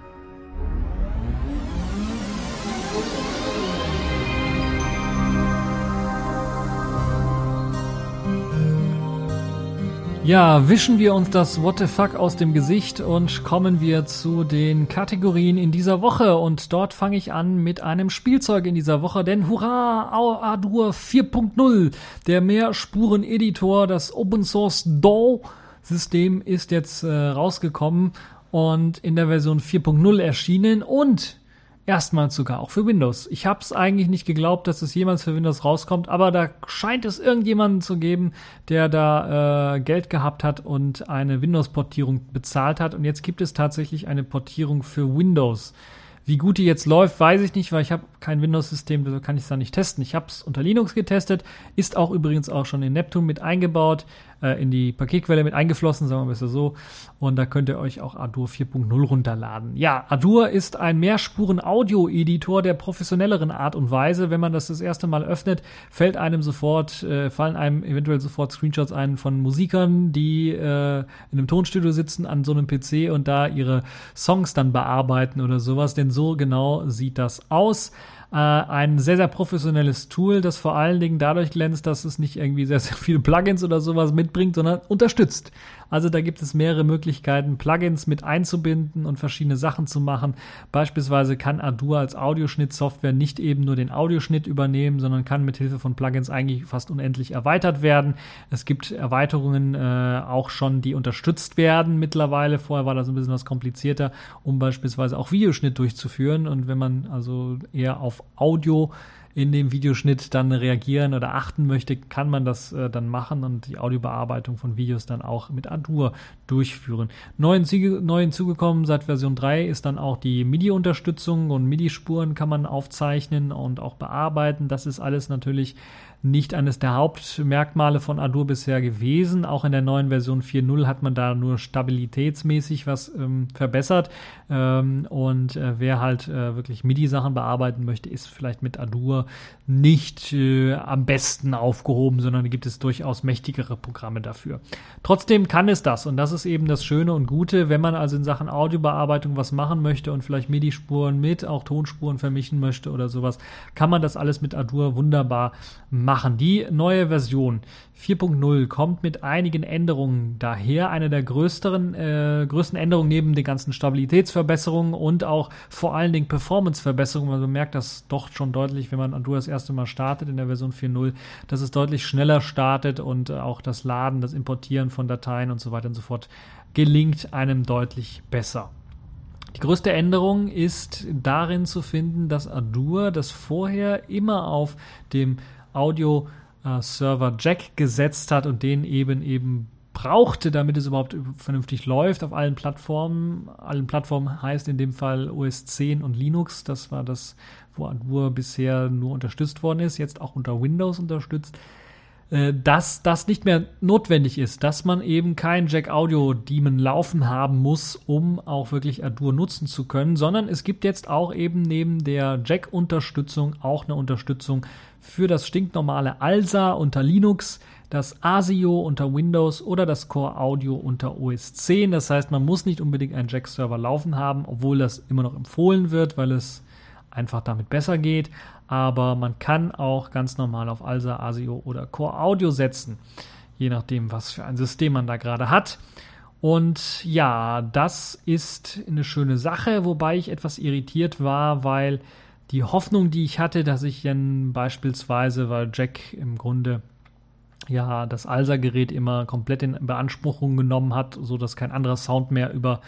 Ja, wischen wir uns das What the fuck aus dem Gesicht und kommen wir zu den Kategorien in dieser Woche. Und dort fange ich an mit einem Spielzeug in dieser Woche, denn hurra, Adur 4.0, der Mehrspuren-Editor, das Open Source DAW-System ist jetzt äh, rausgekommen und in der Version 4.0 erschienen und Erstmals sogar auch für Windows. Ich habe es eigentlich nicht geglaubt, dass es jemals für Windows rauskommt, aber da scheint es irgendjemanden zu geben, der da äh, Geld gehabt hat und eine Windows-Portierung bezahlt hat. Und jetzt gibt es tatsächlich eine Portierung für Windows. Wie gut die jetzt läuft, weiß ich nicht, weil ich habe kein Windows-System, also kann ich es da nicht testen. Ich habe es unter Linux getestet, ist auch übrigens auch schon in Neptune mit eingebaut äh, in die Paketquelle mit eingeflossen, sagen wir besser so. Und da könnt ihr euch auch Adur 4.0 runterladen. Ja, Adur ist ein Mehrspuren-Audio-Editor der professionelleren Art und Weise. Wenn man das das erste Mal öffnet, fällt einem sofort, äh, fallen einem eventuell sofort Screenshots ein von Musikern, die äh, in einem Tonstudio sitzen an so einem PC und da ihre Songs dann bearbeiten oder sowas. Denn so genau sieht das aus äh, ein sehr, sehr professionelles Tool, das vor allen Dingen dadurch glänzt, dass es nicht irgendwie sehr, sehr viele Plugins oder sowas mitbringt, sondern unterstützt. Also da gibt es mehrere Möglichkeiten, Plugins mit einzubinden und verschiedene Sachen zu machen. Beispielsweise kann Adur als Audioschnittsoftware nicht eben nur den Audioschnitt übernehmen, sondern kann mit Hilfe von Plugins eigentlich fast unendlich erweitert werden. Es gibt Erweiterungen äh, auch schon, die unterstützt werden mittlerweile. Vorher war das ein bisschen was komplizierter, um beispielsweise auch Videoschnitt durchzuführen. Und wenn man also eher auf Audio in dem Videoschnitt dann reagieren oder achten möchte, kann man das äh, dann machen und die Audiobearbeitung von Videos dann auch mit Adur durchführen. Neu, neu hinzugekommen seit Version 3 ist dann auch die MIDI-Unterstützung und MIDI-Spuren kann man aufzeichnen und auch bearbeiten. Das ist alles natürlich nicht eines der Hauptmerkmale von Adur bisher gewesen. Auch in der neuen Version 4.0 hat man da nur stabilitätsmäßig was ähm, verbessert. Ähm, und äh, wer halt äh, wirklich MIDI-Sachen bearbeiten möchte, ist vielleicht mit Adur nicht äh, am besten aufgehoben, sondern gibt es durchaus mächtigere Programme dafür. Trotzdem kann es das und das ist eben das Schöne und Gute, wenn man also in Sachen Audiobearbeitung was machen möchte und vielleicht MIDI-Spuren mit auch Tonspuren vermischen möchte oder sowas, kann man das alles mit Adur wunderbar machen machen. Die neue Version 4.0 kommt mit einigen Änderungen daher. Eine der größeren, äh, größten Änderungen neben den ganzen Stabilitätsverbesserungen und auch vor allen Dingen Performanceverbesserungen. Man merkt das doch schon deutlich, wenn man Andu das erste Mal startet in der Version 4.0, dass es deutlich schneller startet und auch das Laden, das Importieren von Dateien und so weiter und so fort gelingt einem deutlich besser. Die größte Änderung ist darin zu finden, dass Adur, das vorher immer auf dem Audio äh, Server Jack gesetzt hat und den eben eben brauchte, damit es überhaupt vernünftig läuft auf allen Plattformen. Allen Plattformen heißt in dem Fall OS 10 und Linux. Das war das, wo Adur bisher nur unterstützt worden ist, jetzt auch unter Windows unterstützt. Äh, dass das nicht mehr notwendig ist, dass man eben kein Jack Audio Daemon laufen haben muss, um auch wirklich Adur nutzen zu können, sondern es gibt jetzt auch eben neben der Jack Unterstützung auch eine Unterstützung für das stinknormale ALSA unter Linux, das ASIO unter Windows oder das Core Audio unter OS 10. Das heißt, man muss nicht unbedingt einen Jack-Server laufen haben, obwohl das immer noch empfohlen wird, weil es einfach damit besser geht. Aber man kann auch ganz normal auf ALSA, ASIO oder Core Audio setzen, je nachdem, was für ein System man da gerade hat. Und ja, das ist eine schöne Sache, wobei ich etwas irritiert war, weil die Hoffnung, die ich hatte, dass ich dann beispielsweise, weil Jack im Grunde ja das ALSA-Gerät immer komplett in Beanspruchung genommen hat, so dass kein anderer Sound mehr über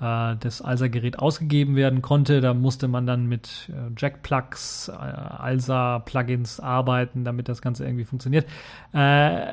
äh, das ALSA-Gerät ausgegeben werden konnte. Da musste man dann mit äh, Jack-Plugs, äh, ALSA-Plugins arbeiten, damit das Ganze irgendwie funktioniert. Äh,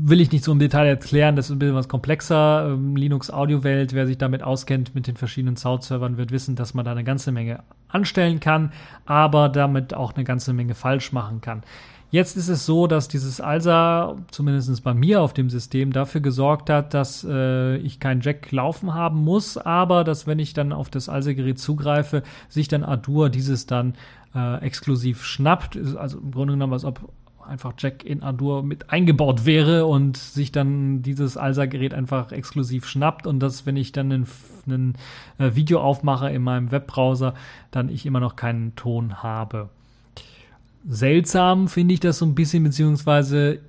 will ich nicht so im Detail erklären, das ist ein bisschen was komplexer. Ähm, Linux Audio-Welt, wer sich damit auskennt mit den verschiedenen Sound-Servern, wird wissen, dass man da eine ganze Menge anstellen kann, aber damit auch eine ganze Menge falsch machen kann. Jetzt ist es so, dass dieses ALSA, zumindest bei mir auf dem System, dafür gesorgt hat, dass äh, ich kein Jack laufen haben muss, aber dass wenn ich dann auf das ALSA-Gerät zugreife, sich dann Adur dieses dann äh, exklusiv schnappt. Also im Grunde genommen, als ob einfach Jack in Adur mit eingebaut wäre und sich dann dieses ALSA-Gerät einfach exklusiv schnappt und dass, wenn ich dann ein äh, Video aufmache in meinem Webbrowser, dann ich immer noch keinen Ton habe. Seltsam finde ich das so ein bisschen, beziehungsweise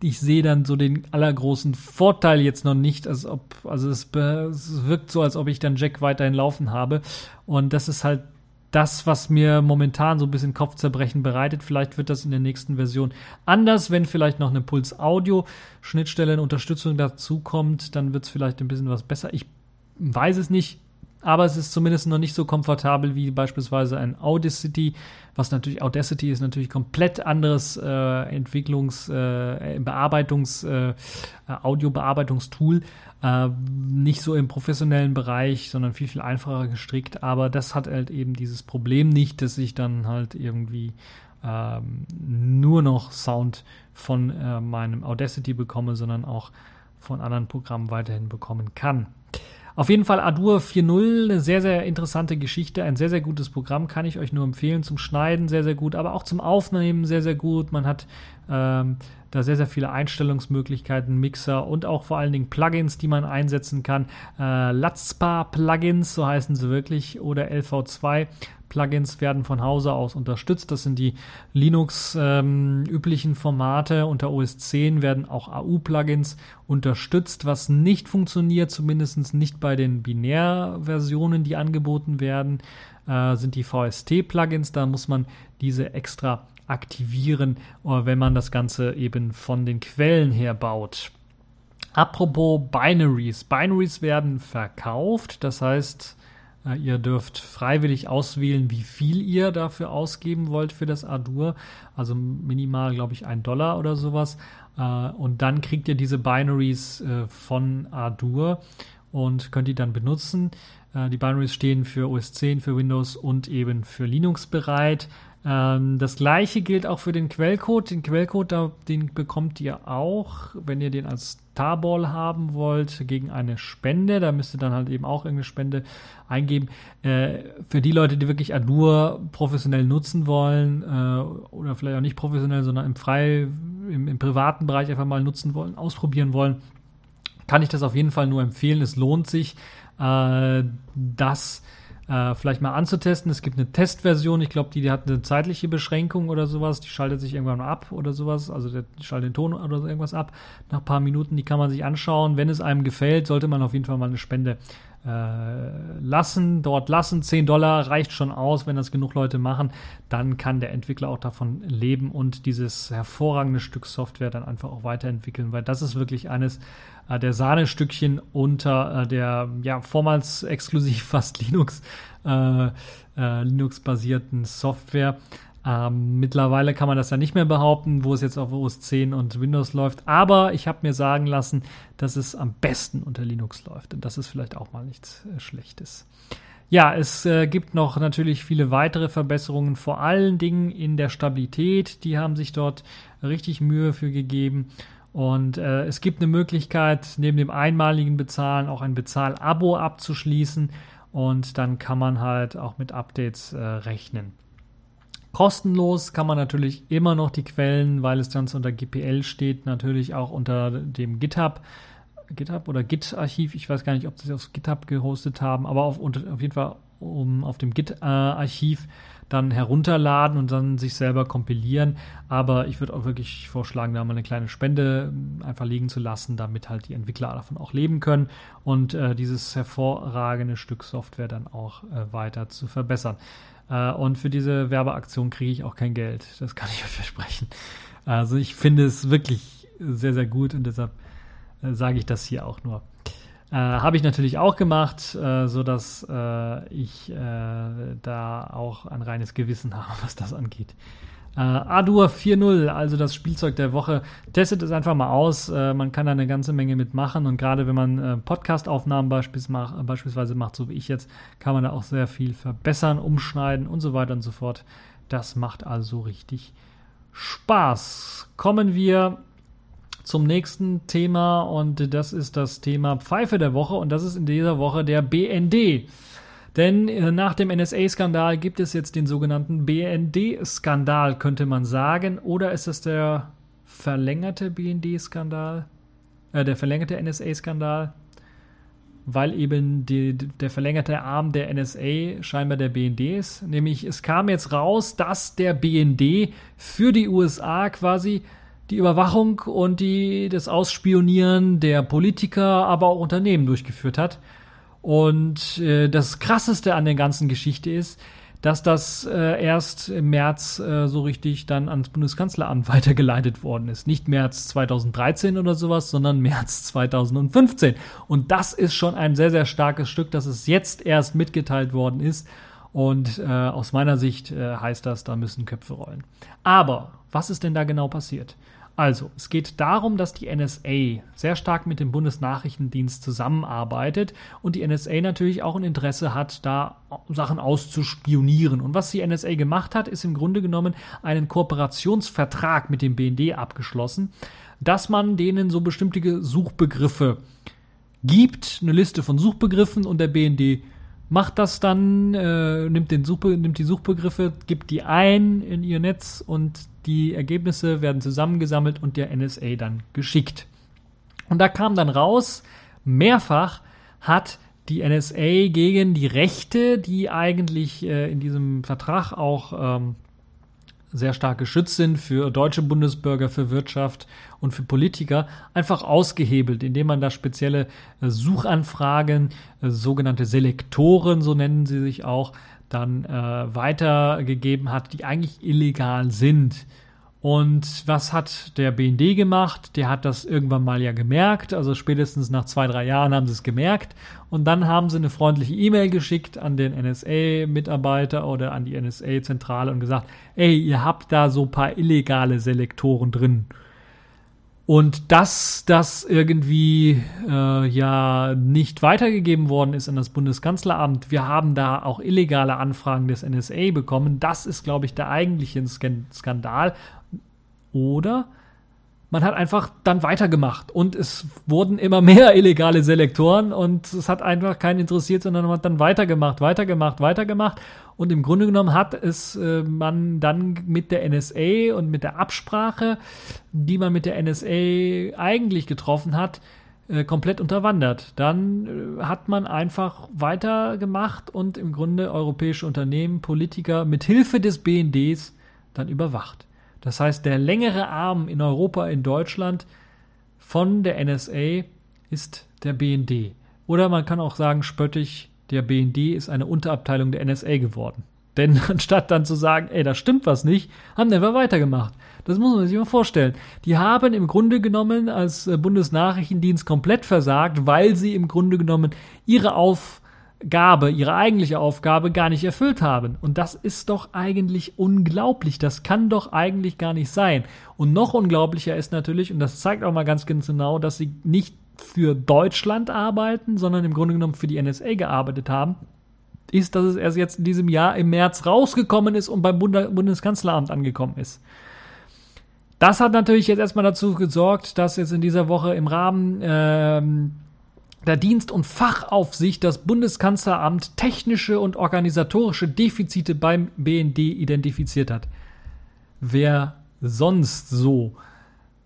ich sehe dann so den allergroßen Vorteil jetzt noch nicht, als ob, also es, es, wirkt so, als ob ich dann Jack weiterhin laufen habe. Und das ist halt das, was mir momentan so ein bisschen Kopfzerbrechen bereitet. Vielleicht wird das in der nächsten Version anders, wenn vielleicht noch eine Puls Audio Schnittstelle Unterstützung dazu kommt, dann wird es vielleicht ein bisschen was besser. Ich weiß es nicht, aber es ist zumindest noch nicht so komfortabel wie beispielsweise ein Audacity, was natürlich Audacity ist natürlich komplett anderes äh, Entwicklungs-, äh, Bearbeitungs-, äh, Audiobearbeitungstool äh, nicht so im professionellen Bereich, sondern viel, viel einfacher gestrickt. Aber das hat halt eben dieses Problem nicht, dass ich dann halt irgendwie ähm, nur noch Sound von äh, meinem Audacity bekomme, sondern auch von anderen Programmen weiterhin bekommen kann. Auf jeden Fall Adur 4.0, eine sehr, sehr interessante Geschichte, ein sehr, sehr gutes Programm, kann ich euch nur empfehlen. Zum Schneiden sehr, sehr gut, aber auch zum Aufnehmen sehr, sehr gut. Man hat ähm, da sehr, sehr viele Einstellungsmöglichkeiten, Mixer und auch vor allen Dingen Plugins, die man einsetzen kann. Äh, Latzpa Plugins, so heißen sie wirklich, oder LV2 Plugins werden von Hause aus unterstützt. Das sind die Linux ähm, üblichen Formate. Unter OS 10 werden auch AU-Plugins unterstützt. Was nicht funktioniert, zumindest nicht bei den Binärversionen, die angeboten werden, äh, sind die VST-Plugins. Da muss man diese extra aktivieren, äh, wenn man das Ganze eben von den Quellen her baut. Apropos Binaries. Binaries werden verkauft, das heißt, ihr dürft freiwillig auswählen, wie viel ihr dafür ausgeben wollt für das Adur. Also minimal, glaube ich, ein Dollar oder sowas. Äh, und dann kriegt ihr diese Binaries von Adur und könnt die dann benutzen. Die Binaries stehen für OS 10, für Windows und eben für Linux bereit. Ähm, das gleiche gilt auch für den Quellcode. Den Quellcode, den bekommt ihr auch, wenn ihr den als Tarball haben wollt, gegen eine Spende. Da müsst ihr dann halt eben auch irgendeine Spende eingeben. Äh, für die Leute, die wirklich Adur professionell nutzen wollen, äh, oder vielleicht auch nicht professionell, sondern im frei, im, im privaten Bereich einfach mal nutzen wollen, ausprobieren wollen, kann ich das auf jeden Fall nur empfehlen. Es lohnt sich, äh, das äh, vielleicht mal anzutesten. Es gibt eine Testversion, ich glaube, die, die, hat eine zeitliche Beschränkung oder sowas, die schaltet sich irgendwann mal ab oder sowas, also der schaltet den Ton oder irgendwas ab. Nach ein paar Minuten, die kann man sich anschauen. Wenn es einem gefällt, sollte man auf jeden Fall mal eine Spende äh, lassen, dort lassen. 10 Dollar reicht schon aus, wenn das genug Leute machen. Dann kann der Entwickler auch davon leben und dieses hervorragende Stück Software dann einfach auch weiterentwickeln, weil das ist wirklich eines äh, der Sahnestückchen unter äh, der ja vormals exklusiv fast Linux äh, äh, Linux-basierten Software. Ähm, mittlerweile kann man das ja nicht mehr behaupten, wo es jetzt auf OS 10 und Windows läuft. Aber ich habe mir sagen lassen, dass es am besten unter Linux läuft. Und das ist vielleicht auch mal nichts äh, Schlechtes. Ja, es äh, gibt noch natürlich viele weitere Verbesserungen, vor allen Dingen in der Stabilität. Die haben sich dort richtig Mühe für gegeben. Und äh, es gibt eine Möglichkeit, neben dem einmaligen Bezahlen auch ein Bezahl-Abo abzuschließen. Und dann kann man halt auch mit Updates äh, rechnen. Kostenlos kann man natürlich immer noch die Quellen, weil es dann unter GPL steht, natürlich auch unter dem GitHub. GitHub oder Git-Archiv, ich weiß gar nicht, ob sie es auf GitHub gehostet haben, aber auf, auf jeden Fall um, auf dem Git-Archiv dann herunterladen und dann sich selber kompilieren. Aber ich würde auch wirklich vorschlagen, da mal eine kleine Spende einfach liegen zu lassen, damit halt die Entwickler davon auch leben können und äh, dieses hervorragende Stück Software dann auch äh, weiter zu verbessern. Äh, und für diese Werbeaktion kriege ich auch kein Geld. Das kann ich euch versprechen. Also ich finde es wirklich sehr, sehr gut und deshalb äh, sage ich das hier auch nur. Äh, Habe ich natürlich auch gemacht, äh, so dass äh, ich äh, da auch ein reines Gewissen habe, was das angeht. Äh, Adur 4.0, also das Spielzeug der Woche. Testet es einfach mal aus. Äh, man kann da eine ganze Menge mitmachen und gerade wenn man äh, Podcast-Aufnahmen beispielsweise, macht, beispielsweise macht, so wie ich jetzt, kann man da auch sehr viel verbessern, umschneiden und so weiter und so fort. Das macht also richtig Spaß. Kommen wir zum nächsten Thema und das ist das Thema Pfeife der Woche und das ist in dieser Woche der BND. Denn äh, nach dem NSA-Skandal gibt es jetzt den sogenannten BND-Skandal, könnte man sagen. Oder ist es der verlängerte BND-Skandal? Äh, der verlängerte NSA-Skandal? Weil eben die, der verlängerte Arm der NSA scheinbar der BND ist. Nämlich es kam jetzt raus, dass der BND für die USA quasi die Überwachung und die, das Ausspionieren der Politiker, aber auch Unternehmen durchgeführt hat. Und äh, das Krasseste an der ganzen Geschichte ist, dass das äh, erst im März äh, so richtig dann ans Bundeskanzleramt weitergeleitet worden ist. Nicht März 2013 oder sowas, sondern März 2015. Und das ist schon ein sehr, sehr starkes Stück, dass es jetzt erst mitgeteilt worden ist. Und äh, aus meiner Sicht äh, heißt das, da müssen Köpfe rollen. Aber was ist denn da genau passiert? Also, es geht darum, dass die NSA sehr stark mit dem Bundesnachrichtendienst zusammenarbeitet und die NSA natürlich auch ein Interesse hat, da Sachen auszuspionieren. Und was die NSA gemacht hat, ist im Grunde genommen einen Kooperationsvertrag mit dem BND abgeschlossen, dass man denen so bestimmte Suchbegriffe gibt, eine Liste von Suchbegriffen und der BND macht das dann, äh, nimmt, den Suchbe nimmt die Suchbegriffe, gibt die ein in ihr Netz und die Ergebnisse werden zusammengesammelt und der NSA dann geschickt. Und da kam dann raus, mehrfach hat die NSA gegen die Rechte, die eigentlich äh, in diesem Vertrag auch ähm, sehr stark geschützt sind für deutsche Bundesbürger, für Wirtschaft und für Politiker, einfach ausgehebelt, indem man da spezielle äh, Suchanfragen, äh, sogenannte Selektoren, so nennen sie sich auch, dann äh, weitergegeben hat, die eigentlich illegal sind. Und was hat der BND gemacht? Der hat das irgendwann mal ja gemerkt, also spätestens nach zwei, drei Jahren haben sie es gemerkt. Und dann haben sie eine freundliche E-Mail geschickt an den NSA-Mitarbeiter oder an die NSA-Zentrale und gesagt, ey, ihr habt da so paar illegale Selektoren drin. Und dass das irgendwie äh, ja nicht weitergegeben worden ist an das Bundeskanzleramt, wir haben da auch illegale Anfragen des NSA bekommen, das ist, glaube ich, der eigentliche Skandal. Oder man hat einfach dann weitergemacht und es wurden immer mehr illegale Selektoren und es hat einfach keinen interessiert, sondern man hat dann weitergemacht, weitergemacht, weitergemacht und im Grunde genommen hat es äh, man dann mit der NSA und mit der Absprache, die man mit der NSA eigentlich getroffen hat, äh, komplett unterwandert. Dann äh, hat man einfach weitergemacht und im Grunde europäische Unternehmen, Politiker mit Hilfe des BNDs dann überwacht. Das heißt, der längere Arm in Europa, in Deutschland von der NSA ist der BND. Oder man kann auch sagen, spöttisch, der BND ist eine Unterabteilung der NSA geworden. Denn anstatt dann zu sagen, ey, da stimmt was nicht, haben die einfach weitergemacht. Das muss man sich mal vorstellen. Die haben im Grunde genommen als äh, Bundesnachrichtendienst komplett versagt, weil sie im Grunde genommen ihre Aufgabe, ihre eigentliche Aufgabe gar nicht erfüllt haben. Und das ist doch eigentlich unglaublich. Das kann doch eigentlich gar nicht sein. Und noch unglaublicher ist natürlich, und das zeigt auch mal ganz genau, dass sie nicht für Deutschland arbeiten, sondern im Grunde genommen für die NSA gearbeitet haben, ist, dass es erst jetzt in diesem Jahr im März rausgekommen ist und beim Bundeskanzleramt angekommen ist. Das hat natürlich jetzt erstmal dazu gesorgt, dass jetzt in dieser Woche im Rahmen ähm, der Dienst- und Fachaufsicht das Bundeskanzleramt technische und organisatorische Defizite beim BND identifiziert hat. Wer sonst so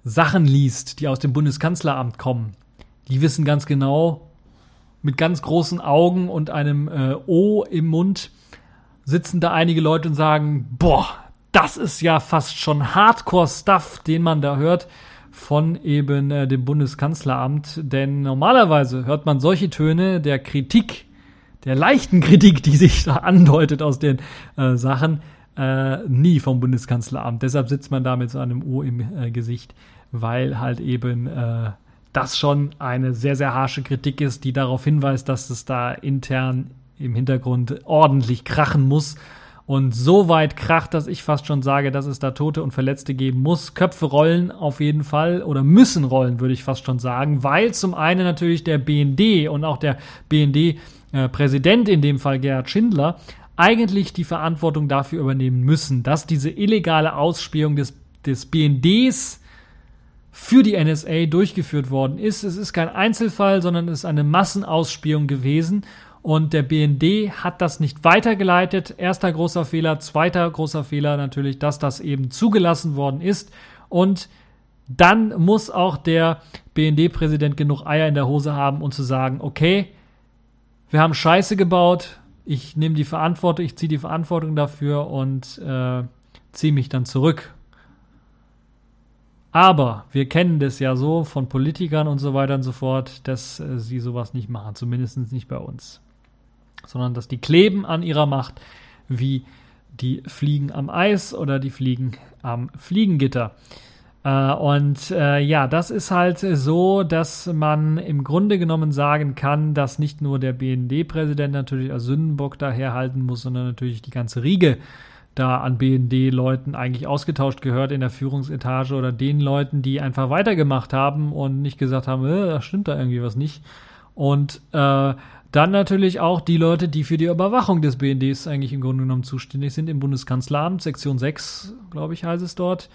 Sachen liest, die aus dem Bundeskanzleramt kommen, die wissen ganz genau, mit ganz großen Augen und einem äh, O im Mund sitzen da einige Leute und sagen, boah, das ist ja fast schon Hardcore-Stuff, den man da hört von eben äh, dem Bundeskanzleramt. Denn normalerweise hört man solche Töne der Kritik, der leichten Kritik, die sich da andeutet aus den äh, Sachen, äh, nie vom Bundeskanzleramt. Deshalb sitzt man da mit so einem O im äh, Gesicht, weil halt eben äh, das schon eine sehr, sehr harsche Kritik ist, die darauf hinweist, dass es da intern im Hintergrund ordentlich krachen muss. Und so weit kracht, dass ich fast schon sage, dass es da Tote und Verletzte geben muss. Köpfe rollen auf jeden Fall oder müssen rollen, würde ich fast schon sagen, weil zum einen natürlich der BND und auch der BND-Präsident, äh, in dem Fall Gerhard Schindler, eigentlich die Verantwortung dafür übernehmen müssen, dass diese illegale Ausspähung des, des BNDs für die NSA durchgeführt worden ist. Es ist kein Einzelfall, sondern es ist eine Massenausspähung gewesen. Und der BND hat das nicht weitergeleitet. Erster großer Fehler. Zweiter großer Fehler natürlich, dass das eben zugelassen worden ist. Und dann muss auch der BND-Präsident genug Eier in der Hose haben, um zu sagen, okay, wir haben Scheiße gebaut, ich nehme die Verantwortung, ich ziehe die Verantwortung dafür und äh, ziehe mich dann zurück. Aber wir kennen das ja so von Politikern und so weiter und so fort, dass äh, sie sowas nicht machen, zumindest nicht bei uns. Sondern dass die kleben an ihrer Macht wie die Fliegen am Eis oder die Fliegen am Fliegengitter. Äh, und äh, ja, das ist halt so, dass man im Grunde genommen sagen kann, dass nicht nur der BND-Präsident natürlich als Sündenbock daherhalten muss, sondern natürlich die ganze Riege da an BND-Leuten eigentlich ausgetauscht gehört in der Führungsetage oder den Leuten, die einfach weitergemacht haben und nicht gesagt haben, äh, da stimmt da irgendwie was nicht. Und äh, dann natürlich auch die Leute, die für die Überwachung des BNDs eigentlich im Grunde genommen zuständig sind, im Bundeskanzleramt, Sektion 6, glaube ich, heißt es dort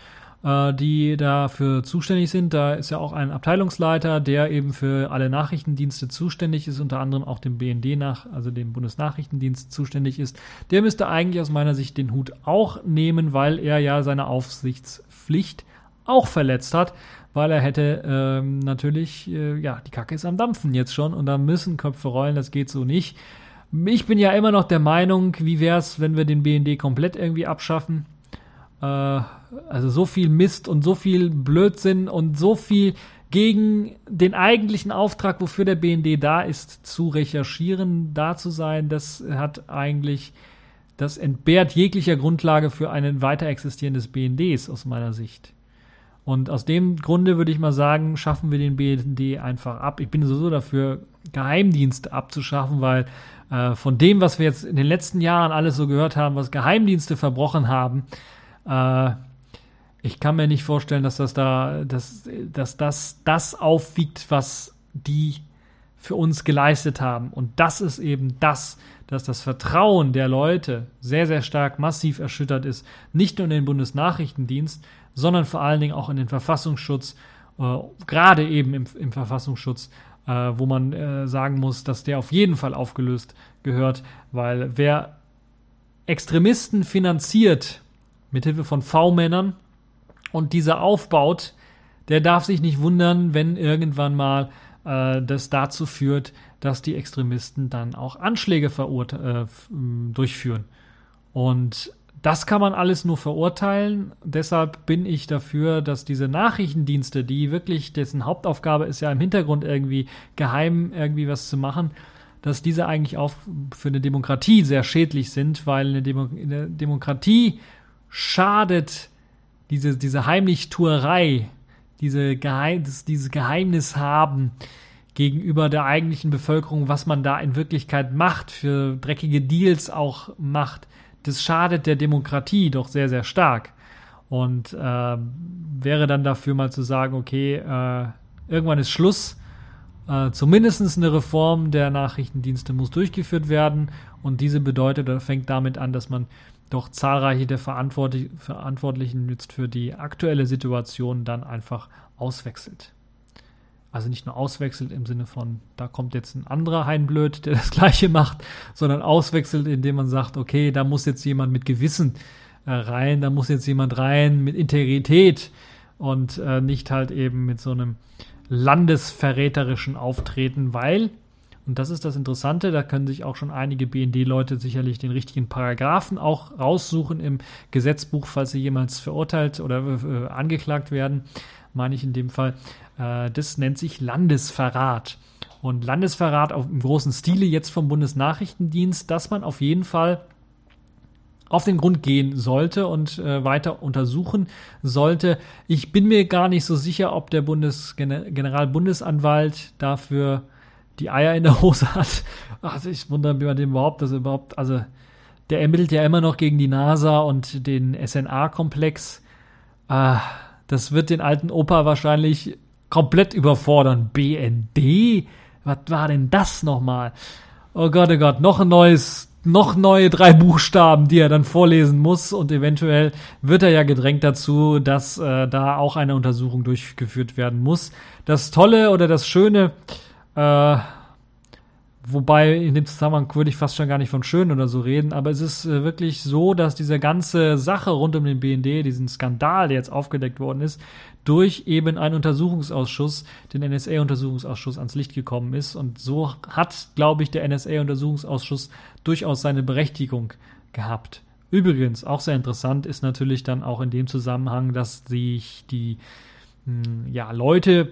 äh, die dafür zuständig sind. Da ist ja auch ein Abteilungsleiter, der eben für alle Nachrichtendienste zuständig ist, unter anderem auch dem BND nach, also dem Bundesnachrichtendienst zuständig ist. Der müsste eigentlich aus meiner Sicht den Hut auch nehmen, weil er ja seine Aufsichtspflicht auch verletzt hat, weil er hätte ähm, natürlich, äh, ja, die Kacke ist am Dampfen jetzt schon und da müssen Köpfe rollen, das geht so nicht. Ich bin ja immer noch der Meinung, wie wäre es, wenn wir den BND komplett irgendwie abschaffen? Äh, also so viel Mist und so viel Blödsinn und so viel gegen den eigentlichen Auftrag, wofür der BND da ist, zu recherchieren, da zu sein, das hat eigentlich, das entbehrt jeglicher Grundlage für ein weiter existierendes BNDs aus meiner Sicht. Und aus dem Grunde würde ich mal sagen, schaffen wir den BND einfach ab. Ich bin sowieso dafür, Geheimdienste abzuschaffen, weil äh, von dem, was wir jetzt in den letzten Jahren alles so gehört haben, was Geheimdienste verbrochen haben, äh, ich kann mir nicht vorstellen, dass das da, dass, dass das das aufwiegt, was die für uns geleistet haben. Und das ist eben das, dass das Vertrauen der Leute sehr, sehr stark massiv erschüttert ist. Nicht nur in den Bundesnachrichtendienst, sondern vor allen Dingen auch in den Verfassungsschutz, äh, gerade eben im, im Verfassungsschutz, äh, wo man äh, sagen muss, dass der auf jeden Fall aufgelöst gehört, weil wer Extremisten finanziert, mithilfe von V-Männern und dieser aufbaut, der darf sich nicht wundern, wenn irgendwann mal äh, das dazu führt, dass die Extremisten dann auch Anschläge äh, durchführen. Und das kann man alles nur verurteilen. Deshalb bin ich dafür, dass diese Nachrichtendienste, die wirklich, dessen Hauptaufgabe ist ja im Hintergrund irgendwie geheim irgendwie was zu machen, dass diese eigentlich auch für eine Demokratie sehr schädlich sind, weil eine, Demo eine Demokratie schadet diese, diese Heimlichtuerei, diese Geheim, dieses Geheimnis haben gegenüber der eigentlichen Bevölkerung, was man da in Wirklichkeit macht, für dreckige Deals auch macht das schadet der Demokratie doch sehr, sehr stark. Und äh, wäre dann dafür mal zu sagen, okay, äh, irgendwann ist Schluss. Äh, zumindest eine Reform der Nachrichtendienste muss durchgeführt werden. Und diese bedeutet oder fängt damit an, dass man doch zahlreiche der Verantwortlich Verantwortlichen jetzt für die aktuelle Situation dann einfach auswechselt. Also nicht nur auswechselt im Sinne von, da kommt jetzt ein anderer Heinblöd, der das gleiche macht, sondern auswechselt, indem man sagt, okay, da muss jetzt jemand mit Gewissen äh, rein, da muss jetzt jemand rein mit Integrität und äh, nicht halt eben mit so einem landesverräterischen Auftreten, weil, und das ist das Interessante, da können sich auch schon einige BND-Leute sicherlich den richtigen Paragraphen auch raussuchen im Gesetzbuch, falls sie jemals verurteilt oder äh, angeklagt werden meine ich in dem Fall. Äh, das nennt sich Landesverrat. Und Landesverrat auf, im großen Stile jetzt vom Bundesnachrichtendienst, dass man auf jeden Fall auf den Grund gehen sollte und äh, weiter untersuchen sollte. Ich bin mir gar nicht so sicher, ob der Bundes Generalbundesanwalt dafür die Eier in der Hose hat. Also ich wundere mich bei dem überhaupt, dass er überhaupt, also der ermittelt ja immer noch gegen die NASA und den SNA-Komplex. Ah, das wird den alten Opa wahrscheinlich komplett überfordern. BND? Was war denn das nochmal? Oh Gott, oh Gott, noch ein neues, noch neue drei Buchstaben, die er dann vorlesen muss und eventuell wird er ja gedrängt dazu, dass äh, da auch eine Untersuchung durchgeführt werden muss. Das Tolle oder das Schöne, äh, Wobei in dem Zusammenhang würde ich fast schon gar nicht von schön oder so reden, aber es ist äh, wirklich so, dass diese ganze Sache rund um den BND, diesen Skandal, der jetzt aufgedeckt worden ist, durch eben einen Untersuchungsausschuss, den NSA-Untersuchungsausschuss, ans Licht gekommen ist. Und so hat, glaube ich, der NSA-Untersuchungsausschuss durchaus seine Berechtigung gehabt. Übrigens, auch sehr interessant ist natürlich dann auch in dem Zusammenhang, dass sich die hm, ja, Leute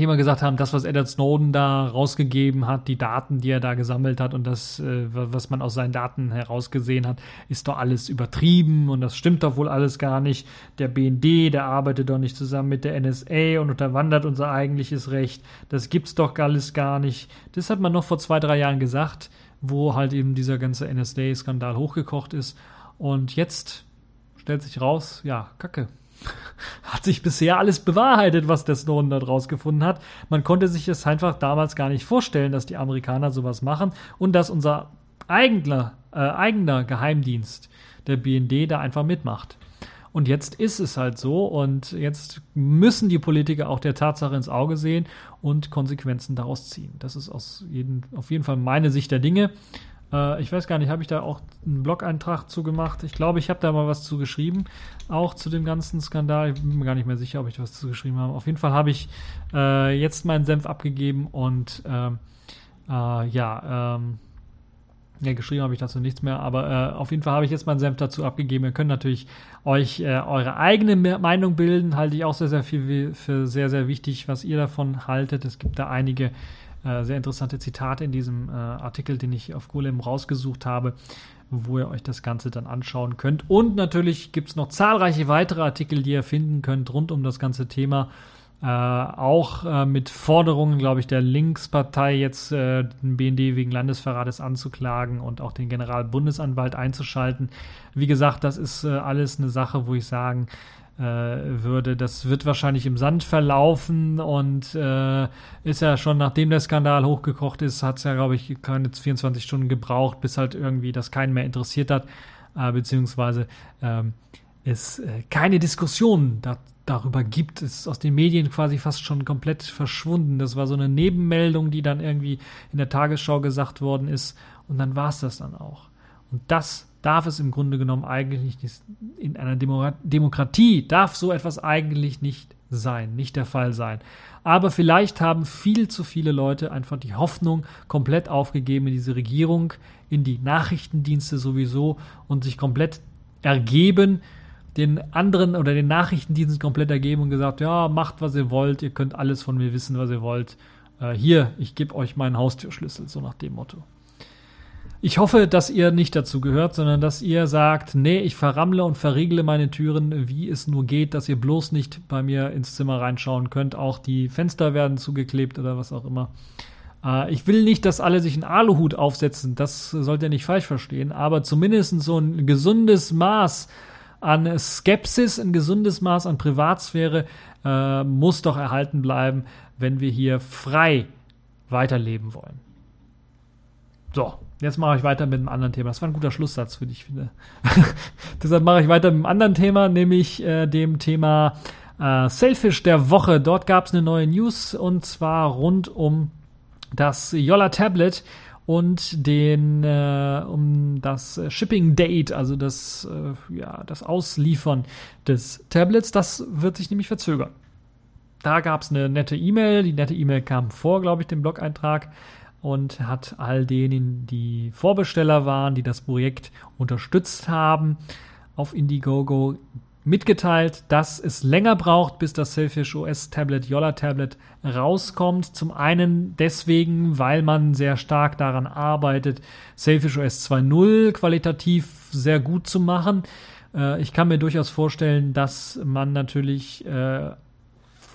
die immer gesagt haben, das, was Edward Snowden da rausgegeben hat, die Daten, die er da gesammelt hat und das, äh, was man aus seinen Daten herausgesehen hat, ist doch alles übertrieben und das stimmt doch wohl alles gar nicht. Der BND, der arbeitet doch nicht zusammen mit der NSA und unterwandert unser eigentliches Recht. Das gibt's doch alles gar nicht. Das hat man noch vor zwei, drei Jahren gesagt, wo halt eben dieser ganze NSA-Skandal hochgekocht ist. Und jetzt stellt sich raus, ja, Kacke hat sich bisher alles bewahrheitet, was der Snowden dort rausgefunden hat. Man konnte sich es einfach damals gar nicht vorstellen, dass die Amerikaner sowas machen und dass unser eigener, äh, eigener Geheimdienst, der BND, da einfach mitmacht. Und jetzt ist es halt so und jetzt müssen die Politiker auch der Tatsache ins Auge sehen und Konsequenzen daraus ziehen. Das ist aus jeden, auf jeden Fall meine Sicht der Dinge. Äh, ich weiß gar nicht, habe ich da auch einen Blog-Eintrag zu gemacht? Ich glaube, ich habe da mal was zu geschrieben, auch zu dem ganzen Skandal. Ich bin mir gar nicht mehr sicher, ob ich was zu geschrieben habe. Auf jeden Fall habe ich äh, jetzt meinen Senf abgegeben und ähm, äh, ja, ähm, ja, geschrieben habe ich dazu nichts mehr, aber äh, auf jeden Fall habe ich jetzt meinen Senf dazu abgegeben. Ihr könnt natürlich euch äh, eure eigene Meinung bilden, halte ich auch sehr, sehr viel für sehr, sehr wichtig, was ihr davon haltet. Es gibt da einige äh, sehr interessante Zitate in diesem äh, Artikel, den ich auf Golem rausgesucht habe, wo ihr euch das Ganze dann anschauen könnt. Und natürlich gibt es noch zahlreiche weitere Artikel, die ihr finden könnt rund um das ganze Thema. Äh, auch äh, mit Forderungen, glaube ich, der Linkspartei jetzt äh, den BND wegen Landesverrates anzuklagen und auch den Generalbundesanwalt einzuschalten. Wie gesagt, das ist äh, alles eine Sache, wo ich sagen würde. Das wird wahrscheinlich im Sand verlaufen und äh, ist ja schon, nachdem der Skandal hochgekocht ist, hat es ja, glaube ich, keine 24 Stunden gebraucht, bis halt irgendwie das keinen mehr interessiert hat, äh, beziehungsweise ähm, es äh, keine Diskussion da, darüber gibt. Es ist aus den Medien quasi fast schon komplett verschwunden. Das war so eine Nebenmeldung, die dann irgendwie in der Tagesschau gesagt worden ist und dann war es das dann auch. Und das darf es im Grunde genommen eigentlich nicht, in einer Demokratie darf so etwas eigentlich nicht sein, nicht der Fall sein. Aber vielleicht haben viel zu viele Leute einfach die Hoffnung komplett aufgegeben in diese Regierung, in die Nachrichtendienste sowieso und sich komplett ergeben, den anderen oder den Nachrichtendiensten komplett ergeben und gesagt, ja, macht, was ihr wollt, ihr könnt alles von mir wissen, was ihr wollt. Äh, hier, ich gebe euch meinen Haustürschlüssel, so nach dem Motto. Ich hoffe, dass ihr nicht dazu gehört, sondern dass ihr sagt, nee, ich verrammle und verriegle meine Türen, wie es nur geht, dass ihr bloß nicht bei mir ins Zimmer reinschauen könnt. Auch die Fenster werden zugeklebt oder was auch immer. Äh, ich will nicht, dass alle sich einen Aluhut aufsetzen, das sollt ihr nicht falsch verstehen, aber zumindest so ein gesundes Maß an Skepsis, ein gesundes Maß an Privatsphäre äh, muss doch erhalten bleiben, wenn wir hier frei weiterleben wollen. So, Jetzt mache ich weiter mit einem anderen Thema. Das war ein guter Schlusssatz, für dich, finde. Deshalb mache ich weiter mit einem anderen Thema, nämlich äh, dem Thema äh, Selfish der Woche. Dort gab es eine neue News und zwar rund um das Yolla Tablet und den äh, um das Shipping Date, also das äh, ja das Ausliefern des Tablets. Das wird sich nämlich verzögern. Da gab es eine nette E-Mail. Die nette E-Mail kam vor, glaube ich, dem Blog-Eintrag und hat all denen, die Vorbesteller waren, die das Projekt unterstützt haben, auf Indiegogo mitgeteilt, dass es länger braucht, bis das Selfish OS Tablet, Yolla Tablet rauskommt. Zum einen deswegen, weil man sehr stark daran arbeitet, Selfish OS 2.0 qualitativ sehr gut zu machen. Äh, ich kann mir durchaus vorstellen, dass man natürlich äh,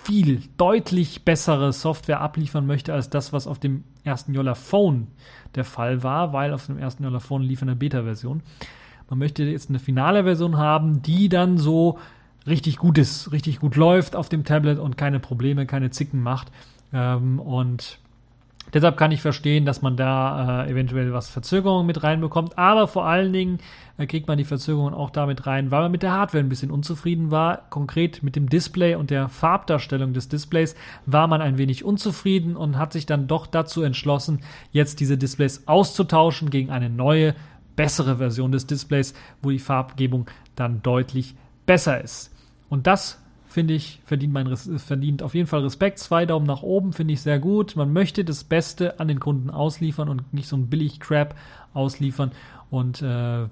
viel, deutlich bessere Software abliefern möchte als das, was auf dem ersten Yola Phone der Fall war, weil auf dem ersten Yola Phone lief eine Beta-Version. Man möchte jetzt eine finale Version haben, die dann so richtig gut ist, richtig gut läuft auf dem Tablet und keine Probleme, keine Zicken macht. Ähm, und Deshalb kann ich verstehen, dass man da äh, eventuell was Verzögerungen mit reinbekommt, aber vor allen Dingen äh, kriegt man die Verzögerungen auch damit rein, weil man mit der Hardware ein bisschen unzufrieden war. Konkret mit dem Display und der Farbdarstellung des Displays war man ein wenig unzufrieden und hat sich dann doch dazu entschlossen, jetzt diese Displays auszutauschen gegen eine neue, bessere Version des Displays, wo die Farbgebung dann deutlich besser ist. Und das finde ich, verdient, mein, verdient auf jeden Fall Respekt. Zwei Daumen nach oben finde ich sehr gut. Man möchte das Beste an den Kunden ausliefern und nicht so ein billig Crap ausliefern und äh,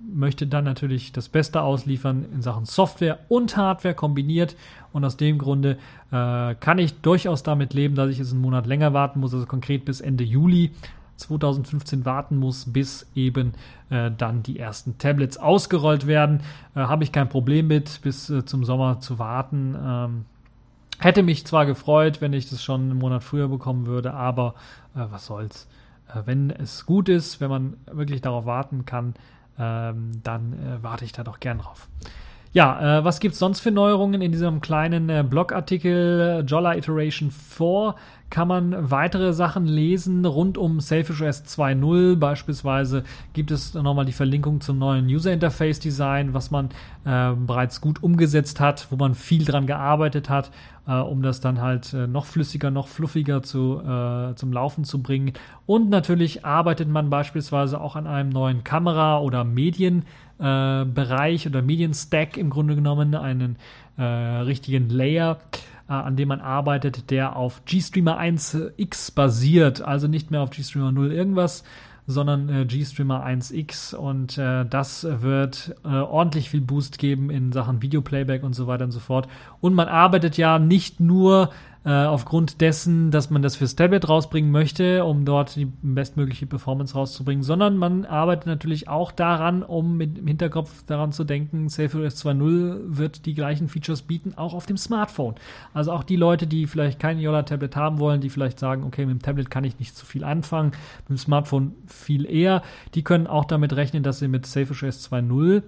möchte dann natürlich das Beste ausliefern in Sachen Software und Hardware kombiniert. Und aus dem Grunde äh, kann ich durchaus damit leben, dass ich es einen Monat länger warten muss, also konkret bis Ende Juli. 2015 warten muss, bis eben äh, dann die ersten Tablets ausgerollt werden. Äh, Habe ich kein Problem mit, bis äh, zum Sommer zu warten. Ähm, hätte mich zwar gefreut, wenn ich das schon einen Monat früher bekommen würde, aber äh, was soll's. Äh, wenn es gut ist, wenn man wirklich darauf warten kann, ähm, dann äh, warte ich da doch gern drauf. Ja, äh, was gibt's sonst für Neuerungen in diesem kleinen äh, Blogartikel äh, Jolla Iteration 4? Kann man weitere Sachen lesen rund um Selfish OS 2.0. Beispielsweise gibt es nochmal die Verlinkung zum neuen User Interface Design, was man äh, bereits gut umgesetzt hat, wo man viel dran gearbeitet hat, äh, um das dann halt äh, noch flüssiger, noch fluffiger zu, zum Laufen zu bringen. Und natürlich arbeitet man beispielsweise auch an einem neuen Kamera- oder Medien- äh, Bereich oder Medienstack im Grunde genommen, einen äh, richtigen Layer, äh, an dem man arbeitet, der auf GStreamer 1X basiert, also nicht mehr auf GStreamer 0 irgendwas, sondern äh, GStreamer 1X und äh, das wird äh, ordentlich viel Boost geben in Sachen Videoplayback und so weiter und so fort. Und man arbeitet ja nicht nur äh, aufgrund dessen, dass man das fürs Tablet rausbringen möchte, um dort die bestmögliche Performance rauszubringen, sondern man arbeitet natürlich auch daran, um mit im Hinterkopf daran zu denken, SafeOS 2.0 wird die gleichen Features bieten, auch auf dem Smartphone. Also auch die Leute, die vielleicht kein Yola-Tablet haben wollen, die vielleicht sagen, okay, mit dem Tablet kann ich nicht so viel anfangen, mit dem Smartphone viel eher, die können auch damit rechnen, dass sie mit SafeOS 2.0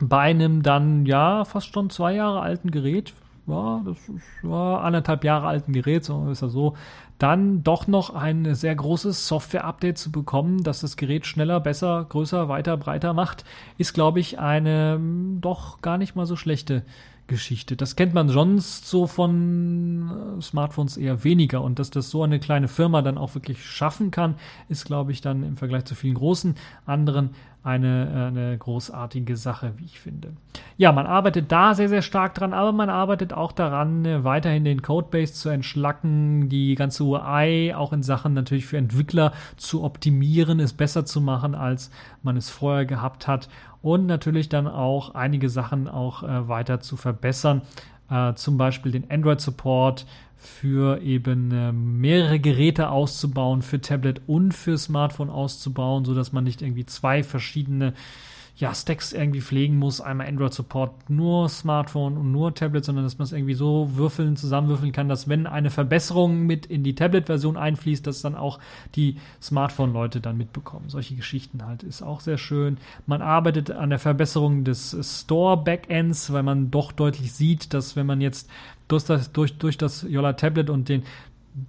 bei einem dann ja fast schon zwei Jahre alten Gerät, ja, das ja, anderthalb Jahre alten Gerät, so ist er so, dann doch noch ein sehr großes Software-Update zu bekommen, das das Gerät schneller, besser, größer, weiter, breiter macht, ist, glaube ich, eine hm, doch gar nicht mal so schlechte Geschichte. Das kennt man sonst so von äh, Smartphones eher weniger. Und dass das so eine kleine Firma dann auch wirklich schaffen kann, ist, glaube ich, dann im Vergleich zu vielen großen anderen eine, äh, eine großartige Sache, wie ich finde. Ja, man arbeitet da sehr, sehr stark dran, aber man arbeitet auch daran, äh, weiterhin den Codebase zu entschlacken, die ganze UI auch in Sachen natürlich für Entwickler zu optimieren, es besser zu machen, als man es vorher gehabt hat und natürlich dann auch einige Sachen auch äh, weiter zu verbessern. Äh, zum Beispiel den Android-Support für eben äh, mehrere Geräte auszubauen, für Tablet und für Smartphone auszubauen, sodass man nicht irgendwie zwei verschiedene ja, Stacks irgendwie pflegen muss. Einmal Android Support nur Smartphone und nur Tablet, sondern dass man es irgendwie so würfeln, zusammenwürfeln kann, dass wenn eine Verbesserung mit in die Tablet-Version einfließt, dass dann auch die Smartphone-Leute dann mitbekommen. Solche Geschichten halt ist auch sehr schön. Man arbeitet an der Verbesserung des Store-Backends, weil man doch deutlich sieht, dass wenn man jetzt durch das, durch, durch das Yola Tablet und den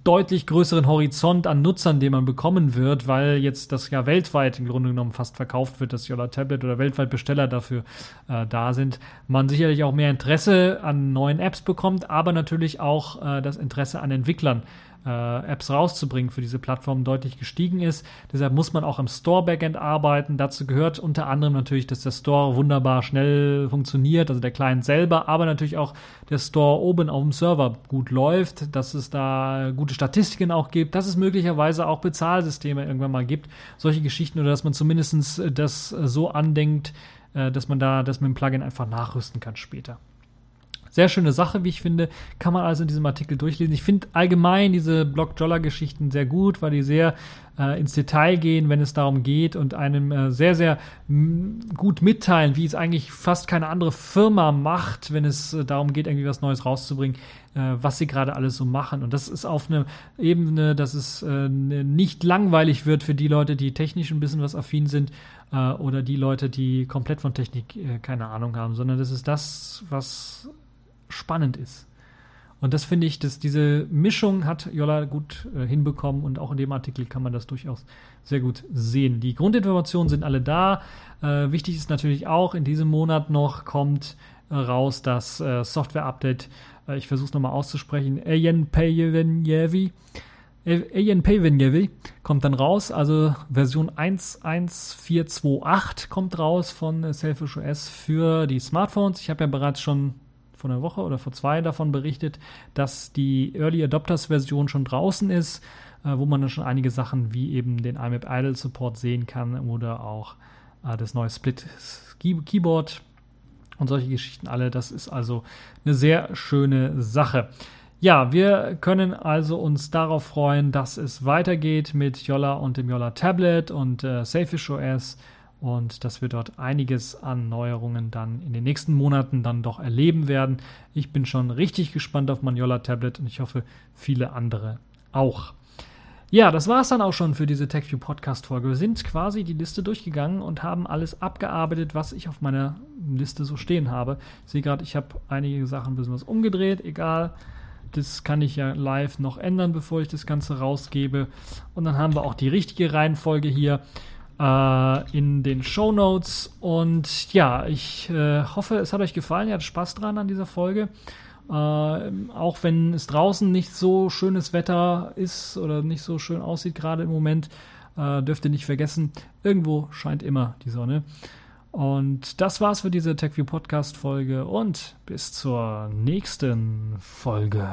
deutlich größeren Horizont an Nutzern, den man bekommen wird, weil jetzt das ja weltweit im Grunde genommen fast verkauft wird, das Yola Tablet oder weltweit Besteller dafür äh, da sind, man sicherlich auch mehr Interesse an neuen Apps bekommt, aber natürlich auch äh, das Interesse an Entwicklern äh, Apps rauszubringen für diese Plattform deutlich gestiegen ist. Deshalb muss man auch im Store-Backend arbeiten. Dazu gehört unter anderem natürlich, dass der Store wunderbar schnell funktioniert, also der Client selber, aber natürlich auch der Store oben auf dem Server gut läuft, dass es da gute Statistiken auch gibt, dass es möglicherweise auch Bezahlsysteme irgendwann mal gibt. Solche Geschichten oder dass man zumindest das so andenkt, äh, dass man da das mit dem Plugin einfach nachrüsten kann später. Sehr schöne Sache, wie ich finde. Kann man also in diesem Artikel durchlesen. Ich finde allgemein diese Block-Joller-Geschichten sehr gut, weil die sehr äh, ins Detail gehen, wenn es darum geht und einem äh, sehr, sehr gut mitteilen, wie es eigentlich fast keine andere Firma macht, wenn es äh, darum geht, irgendwie was Neues rauszubringen, äh, was sie gerade alles so machen. Und das ist auf einer Ebene, dass es äh, nicht langweilig wird für die Leute, die technisch ein bisschen was affin sind äh, oder die Leute, die komplett von Technik keine Ahnung haben, sondern das ist das, was spannend ist. Und das finde ich, dass diese Mischung hat Jolla gut äh, hinbekommen und auch in dem Artikel kann man das durchaus sehr gut sehen. Die Grundinformationen sind alle da. Äh, wichtig ist natürlich auch, in diesem Monat noch kommt äh, raus das äh, Software-Update. Äh, ich versuche es nochmal auszusprechen. Ayen Payevenyevi. Ayen Payevenyevi kommt dann raus. Also Version 11428 kommt raus von Selfish OS für die Smartphones. Ich habe ja bereits schon vor einer Woche oder vor zwei davon berichtet, dass die Early Adopters Version schon draußen ist, äh, wo man dann schon einige Sachen wie eben den IMAP Idle Support sehen kann oder auch äh, das neue Split Keyboard und solche Geschichten alle. Das ist also eine sehr schöne Sache. Ja, wir können also uns darauf freuen, dass es weitergeht mit Yolla und dem Yolla Tablet und äh, Safish OS und dass wir dort einiges an Neuerungen dann in den nächsten Monaten dann doch erleben werden. Ich bin schon richtig gespannt auf Maniola Tablet und ich hoffe, viele andere auch. Ja, das war es dann auch schon für diese TechView Podcast Folge. Wir sind quasi die Liste durchgegangen und haben alles abgearbeitet, was ich auf meiner Liste so stehen habe. Ich sehe gerade, ich habe einige Sachen ein bisschen was umgedreht, egal. Das kann ich ja live noch ändern, bevor ich das Ganze rausgebe. Und dann haben wir auch die richtige Reihenfolge hier äh, in den Show Notes. Und ja, ich äh, hoffe, es hat euch gefallen. Ihr hattet Spaß dran an dieser Folge. Äh, auch wenn es draußen nicht so schönes Wetter ist oder nicht so schön aussieht gerade im Moment, äh, dürft ihr nicht vergessen, irgendwo scheint immer die Sonne. Und das war's für diese TechView Podcast Folge und bis zur nächsten Folge.